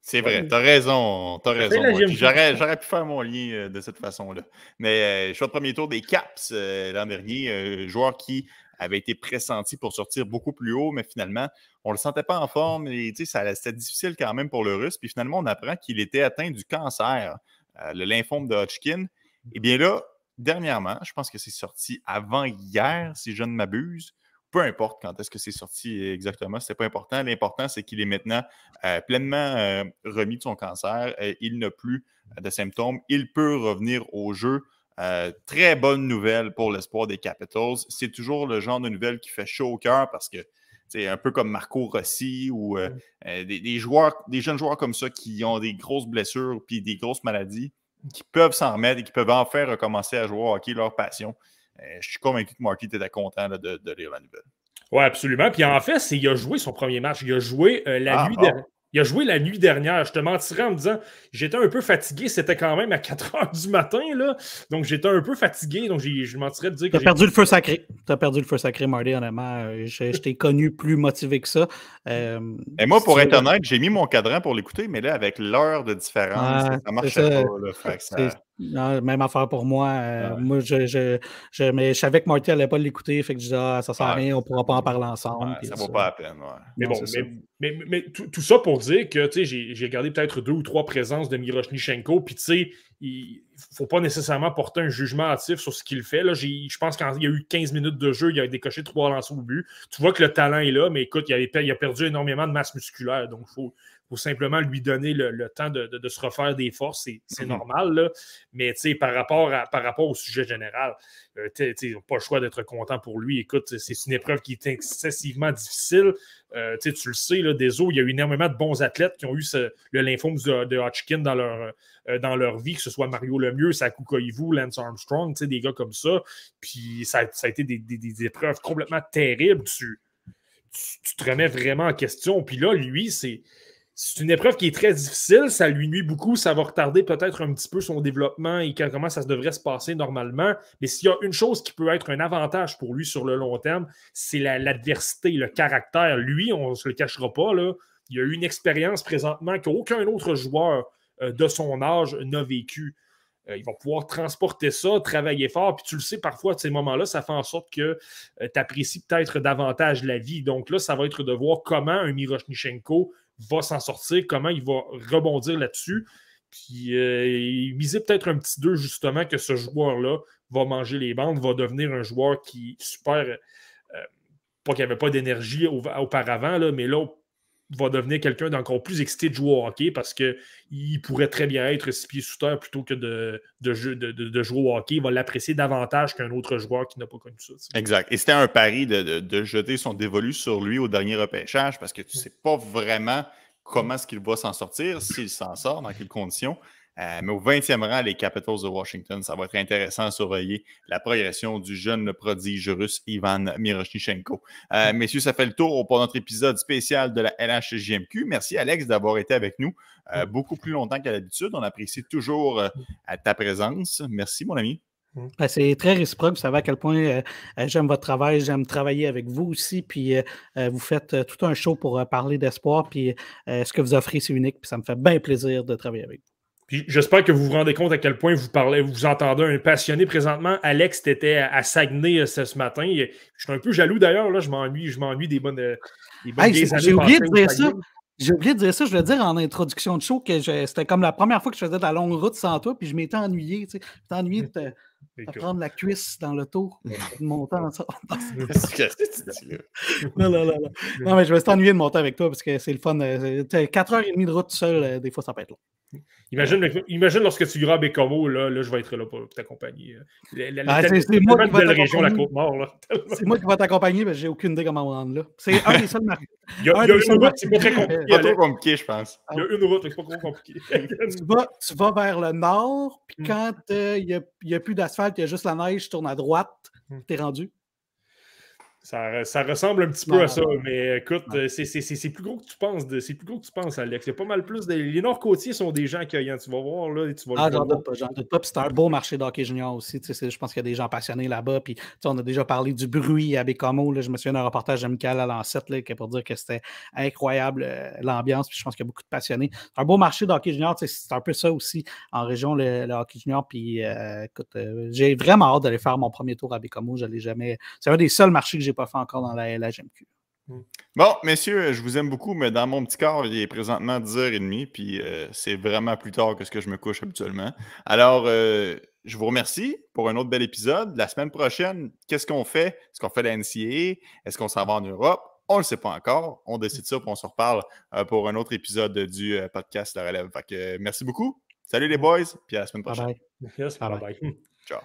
C'est vrai, t'as raison, t'as raison. J'aurais pu faire mon lien de cette façon-là. Mais choix de premier tour des Caps l'an dernier, joueur qui avait été pressenti pour sortir beaucoup plus haut, mais finalement, on ne le sentait pas en forme et c'était difficile quand même pour le Russe. Puis finalement, on apprend qu'il était atteint du cancer, euh, le lymphome de Hodgkin. Et eh bien là, dernièrement, je pense que c'est sorti avant hier, si je ne m'abuse. Peu importe quand est-ce que c'est sorti exactement, ce n'est pas important. L'important, c'est qu'il est maintenant euh, pleinement euh, remis de son cancer. il n'a plus de symptômes. Il peut revenir au jeu euh, très bonne nouvelle pour l'espoir des Capitals. C'est toujours le genre de nouvelle qui fait chaud au cœur parce que c'est un peu comme Marco Rossi ou euh, euh, des, joueurs, des jeunes joueurs comme ça qui ont des grosses blessures puis des grosses maladies, qui peuvent s'en remettre et qui peuvent enfin recommencer à jouer au hockey, leur passion. je suis convaincu que Marky était content de, de, lire la nouvelle. Oui, absolument. Puis en fait, il a joué son premier match. Il a joué la ah, nuit dernière. Il a joué la nuit dernière. Je te mentirais en me disant j'étais un peu fatigué. C'était quand même à 4 heures du matin. Là. Donc j'étais un peu fatigué. Donc je mentirais de dire que. Tu as perdu le feu sacré. Tu as perdu le feu sacré, Marty, honnêtement. Euh, je, t'ai connu plus motivé que ça. Euh, Et moi, pour être honnête, j'ai mis mon cadran pour l'écouter, mais là, avec l'heure de différence, ça ne marchait pas. Même affaire pour moi. Euh, moi, je, je, mais je savais que Marty n'allait pas l'écouter. Fait que je disais, ah, ça sert à rien, on ne pourra pas en parler ensemble. ça ne vaut pas la peine. Mais bon, mais, mais, tout, ça pour dire que j'ai regardé peut-être deux ou trois présences de Miroshnichenko, puis tu sais, il ne faut pas nécessairement porter un jugement hâtif sur ce qu'il fait. Là, je pense qu'il y a eu 15 minutes de jeu, il a décoché trois lancers au but. Tu vois que le talent est là, mais écoute, il a, il a perdu énormément de masse musculaire. Donc, il faut, faut simplement lui donner le, temps de, se refaire des forces. C'est mhm. normal, là. mais par rapport, à, par rapport au sujet général, euh, tu n'as pas le choix d'être content pour lui. Écoute, c'est une épreuve qui est excessivement difficile. Euh, tu le sais, là, des eaux, il y a eu énormément de bons athlètes qui ont eu le lymphome de, Hodgkin dans leur, euh, dans leur vie, que ce soit Mario Lemieux, Saku Koivu, Lance Armstrong, des gars comme ça. Puis ça, a été des, des, épreuves complètement terribles. Tu, tu, te remets vraiment en question. Puis là, lui, c'est c'est une épreuve qui est très difficile, ça lui nuit beaucoup, ça va retarder peut-être un petit peu son développement et comment ça devrait se passer normalement. Mais s'il y a une chose qui peut être un avantage pour lui sur le long terme, c'est l'adversité, le caractère. Lui, on ne se le cachera pas, là, il a eu une expérience présentement qu'aucun autre joueur euh, de son âge n'a vécu. Euh, il va pouvoir transporter ça, travailler fort. Puis tu le sais, parfois, à ces moments-là, ça fait en sorte que euh, tu apprécies peut-être davantage la vie. Donc là, ça va être de voir comment un Miroshnichenko va s'en sortir, comment il va rebondir là-dessus. Puis il miser peut-être un petit 2, justement, que ce joueur-là va manger les bandes, va devenir un joueur qui super. pas qu'il n'y avait pas d'énergie auparavant, là, mais là, va devenir quelqu'un d'encore plus excité de jouer au hockey parce qu'il pourrait très bien être six pieds sous terre plutôt que de, de, jouer au hockey. Il va l'apprécier davantage qu'un autre joueur qui n'a pas connu ça. Exact. Et c'était un pari de, jeter son dévolu sur lui au dernier repêchage parce que tu ne sais pas vraiment comment est-ce qu'il va s'en sortir, s'il s'en sort, dans quelles conditions. Euh, mais au 20e rang, les Capitals de Washington, ça va être intéressant à surveiller la progression du jeune prodige russe Ivan Miroshnichenko. Euh, messieurs, ça fait le tour pour notre épisode spécial de la LHJMQ. Merci Alex d'avoir été avec nous euh, beaucoup plus longtemps qu'à l'habitude. On apprécie toujours ta présence. Merci mon ami. Ben, c'est très réciproque. Vous savez à quel point j'aime votre travail, j'aime travailler avec vous aussi. Puis vous faites tout un show pour parler d'espoir. Puis ce que vous offrez, c'est unique. Puis ça me fait bien plaisir de travailler avec vous j'espère que vous vous rendez compte à quel point vous parlez, vous entendez un passionné présentement. Alex était à Saguenay euh, ce, matin. Je suis un peu jaloux d'ailleurs. Là, je m'ennuie, je m'ennuie des bonnes, euh, J'ai oublié de dire ça. J'ai oublié de dire ça, je voulais dire en introduction de show que c'était comme la première fois que je faisais de la longue route sans toi, puis je m'étais ennuyé. Tu sais. Ennuyé de, prendre la cuisse dans le tour, de monter en non, non, non, non. mais je vais t'ennuyer de monter avec toi parce que c'est le fun. 4h30 de route seul, des fois, ça peut être long. Imagine, imagine lorsque tu iras à Bécomo, là, là, je vais être là pour t'accompagner. Ah, c'est moi qui vais région, la Côte-Nord. C'est moi qui vais t'accompagner, mais j'ai aucune idée comment me rendre là. C'est un des seuls marqués. Il y a, il y a une route, c'est pas très compliqué. Pas trop compliqué, je pense. Il y a une route, c'est pas trop compliqué. tu, vas, tu vas vers le nord, puis hmm. quand euh, il n'y a, a, plus d'asphalte, il y a juste la neige, tu tournes à droite, hmm. tu es rendu. Ça, ressemble un petit peu à ça, mais écoute, c'est plus gros que tu penses. C'est plus gros que tu penses, Alex. Il y a pas mal plus. De... Les Nord-Côtiers sont des gens accueillants. Tu vas voir, là, tu vas Ah, j'en doute pas, j'en doute pas. c'est un beau marché d'hockey junior aussi. Je pense qu'il y a des gens passionnés là-bas. Puis, on a déjà parlé du bruit à Bécamo. Là. Je me souviens d'un reportage de Michael à Lancette pour dire que c'était incroyable euh, l'ambiance. Puis, je pense qu'il y a beaucoup de passionnés. C'est un beau marché d'hockey junior. C'est un peu ça aussi en région, le, hockey junior. Puis, euh, écoute, euh, j'ai vraiment hâte d'aller faire mon premier tour à Bécamo. Je jamais. C'est un des seuls marchés que j'ai pas fait encore dans la LHMQ. Hmm. Bon, messieurs, je vous aime beaucoup, mais dans mon petit corps, il est présentement 10h30, puis euh, c'est vraiment plus tard que ce que je me couche habituellement. Alors, euh, je vous remercie pour un autre bel épisode. La semaine prochaine, qu'est-ce qu'on fait? Est-ce qu'on fait la NCAA? Est-ce qu'on s'en va en Europe? On ne le sait pas encore. On décide ça, puis on se reparle euh, pour un autre épisode du podcast La Relève. Fait que, merci beaucoup. Salut les boys, puis à la semaine prochaine. Bye bye. bye, bye. Ciao.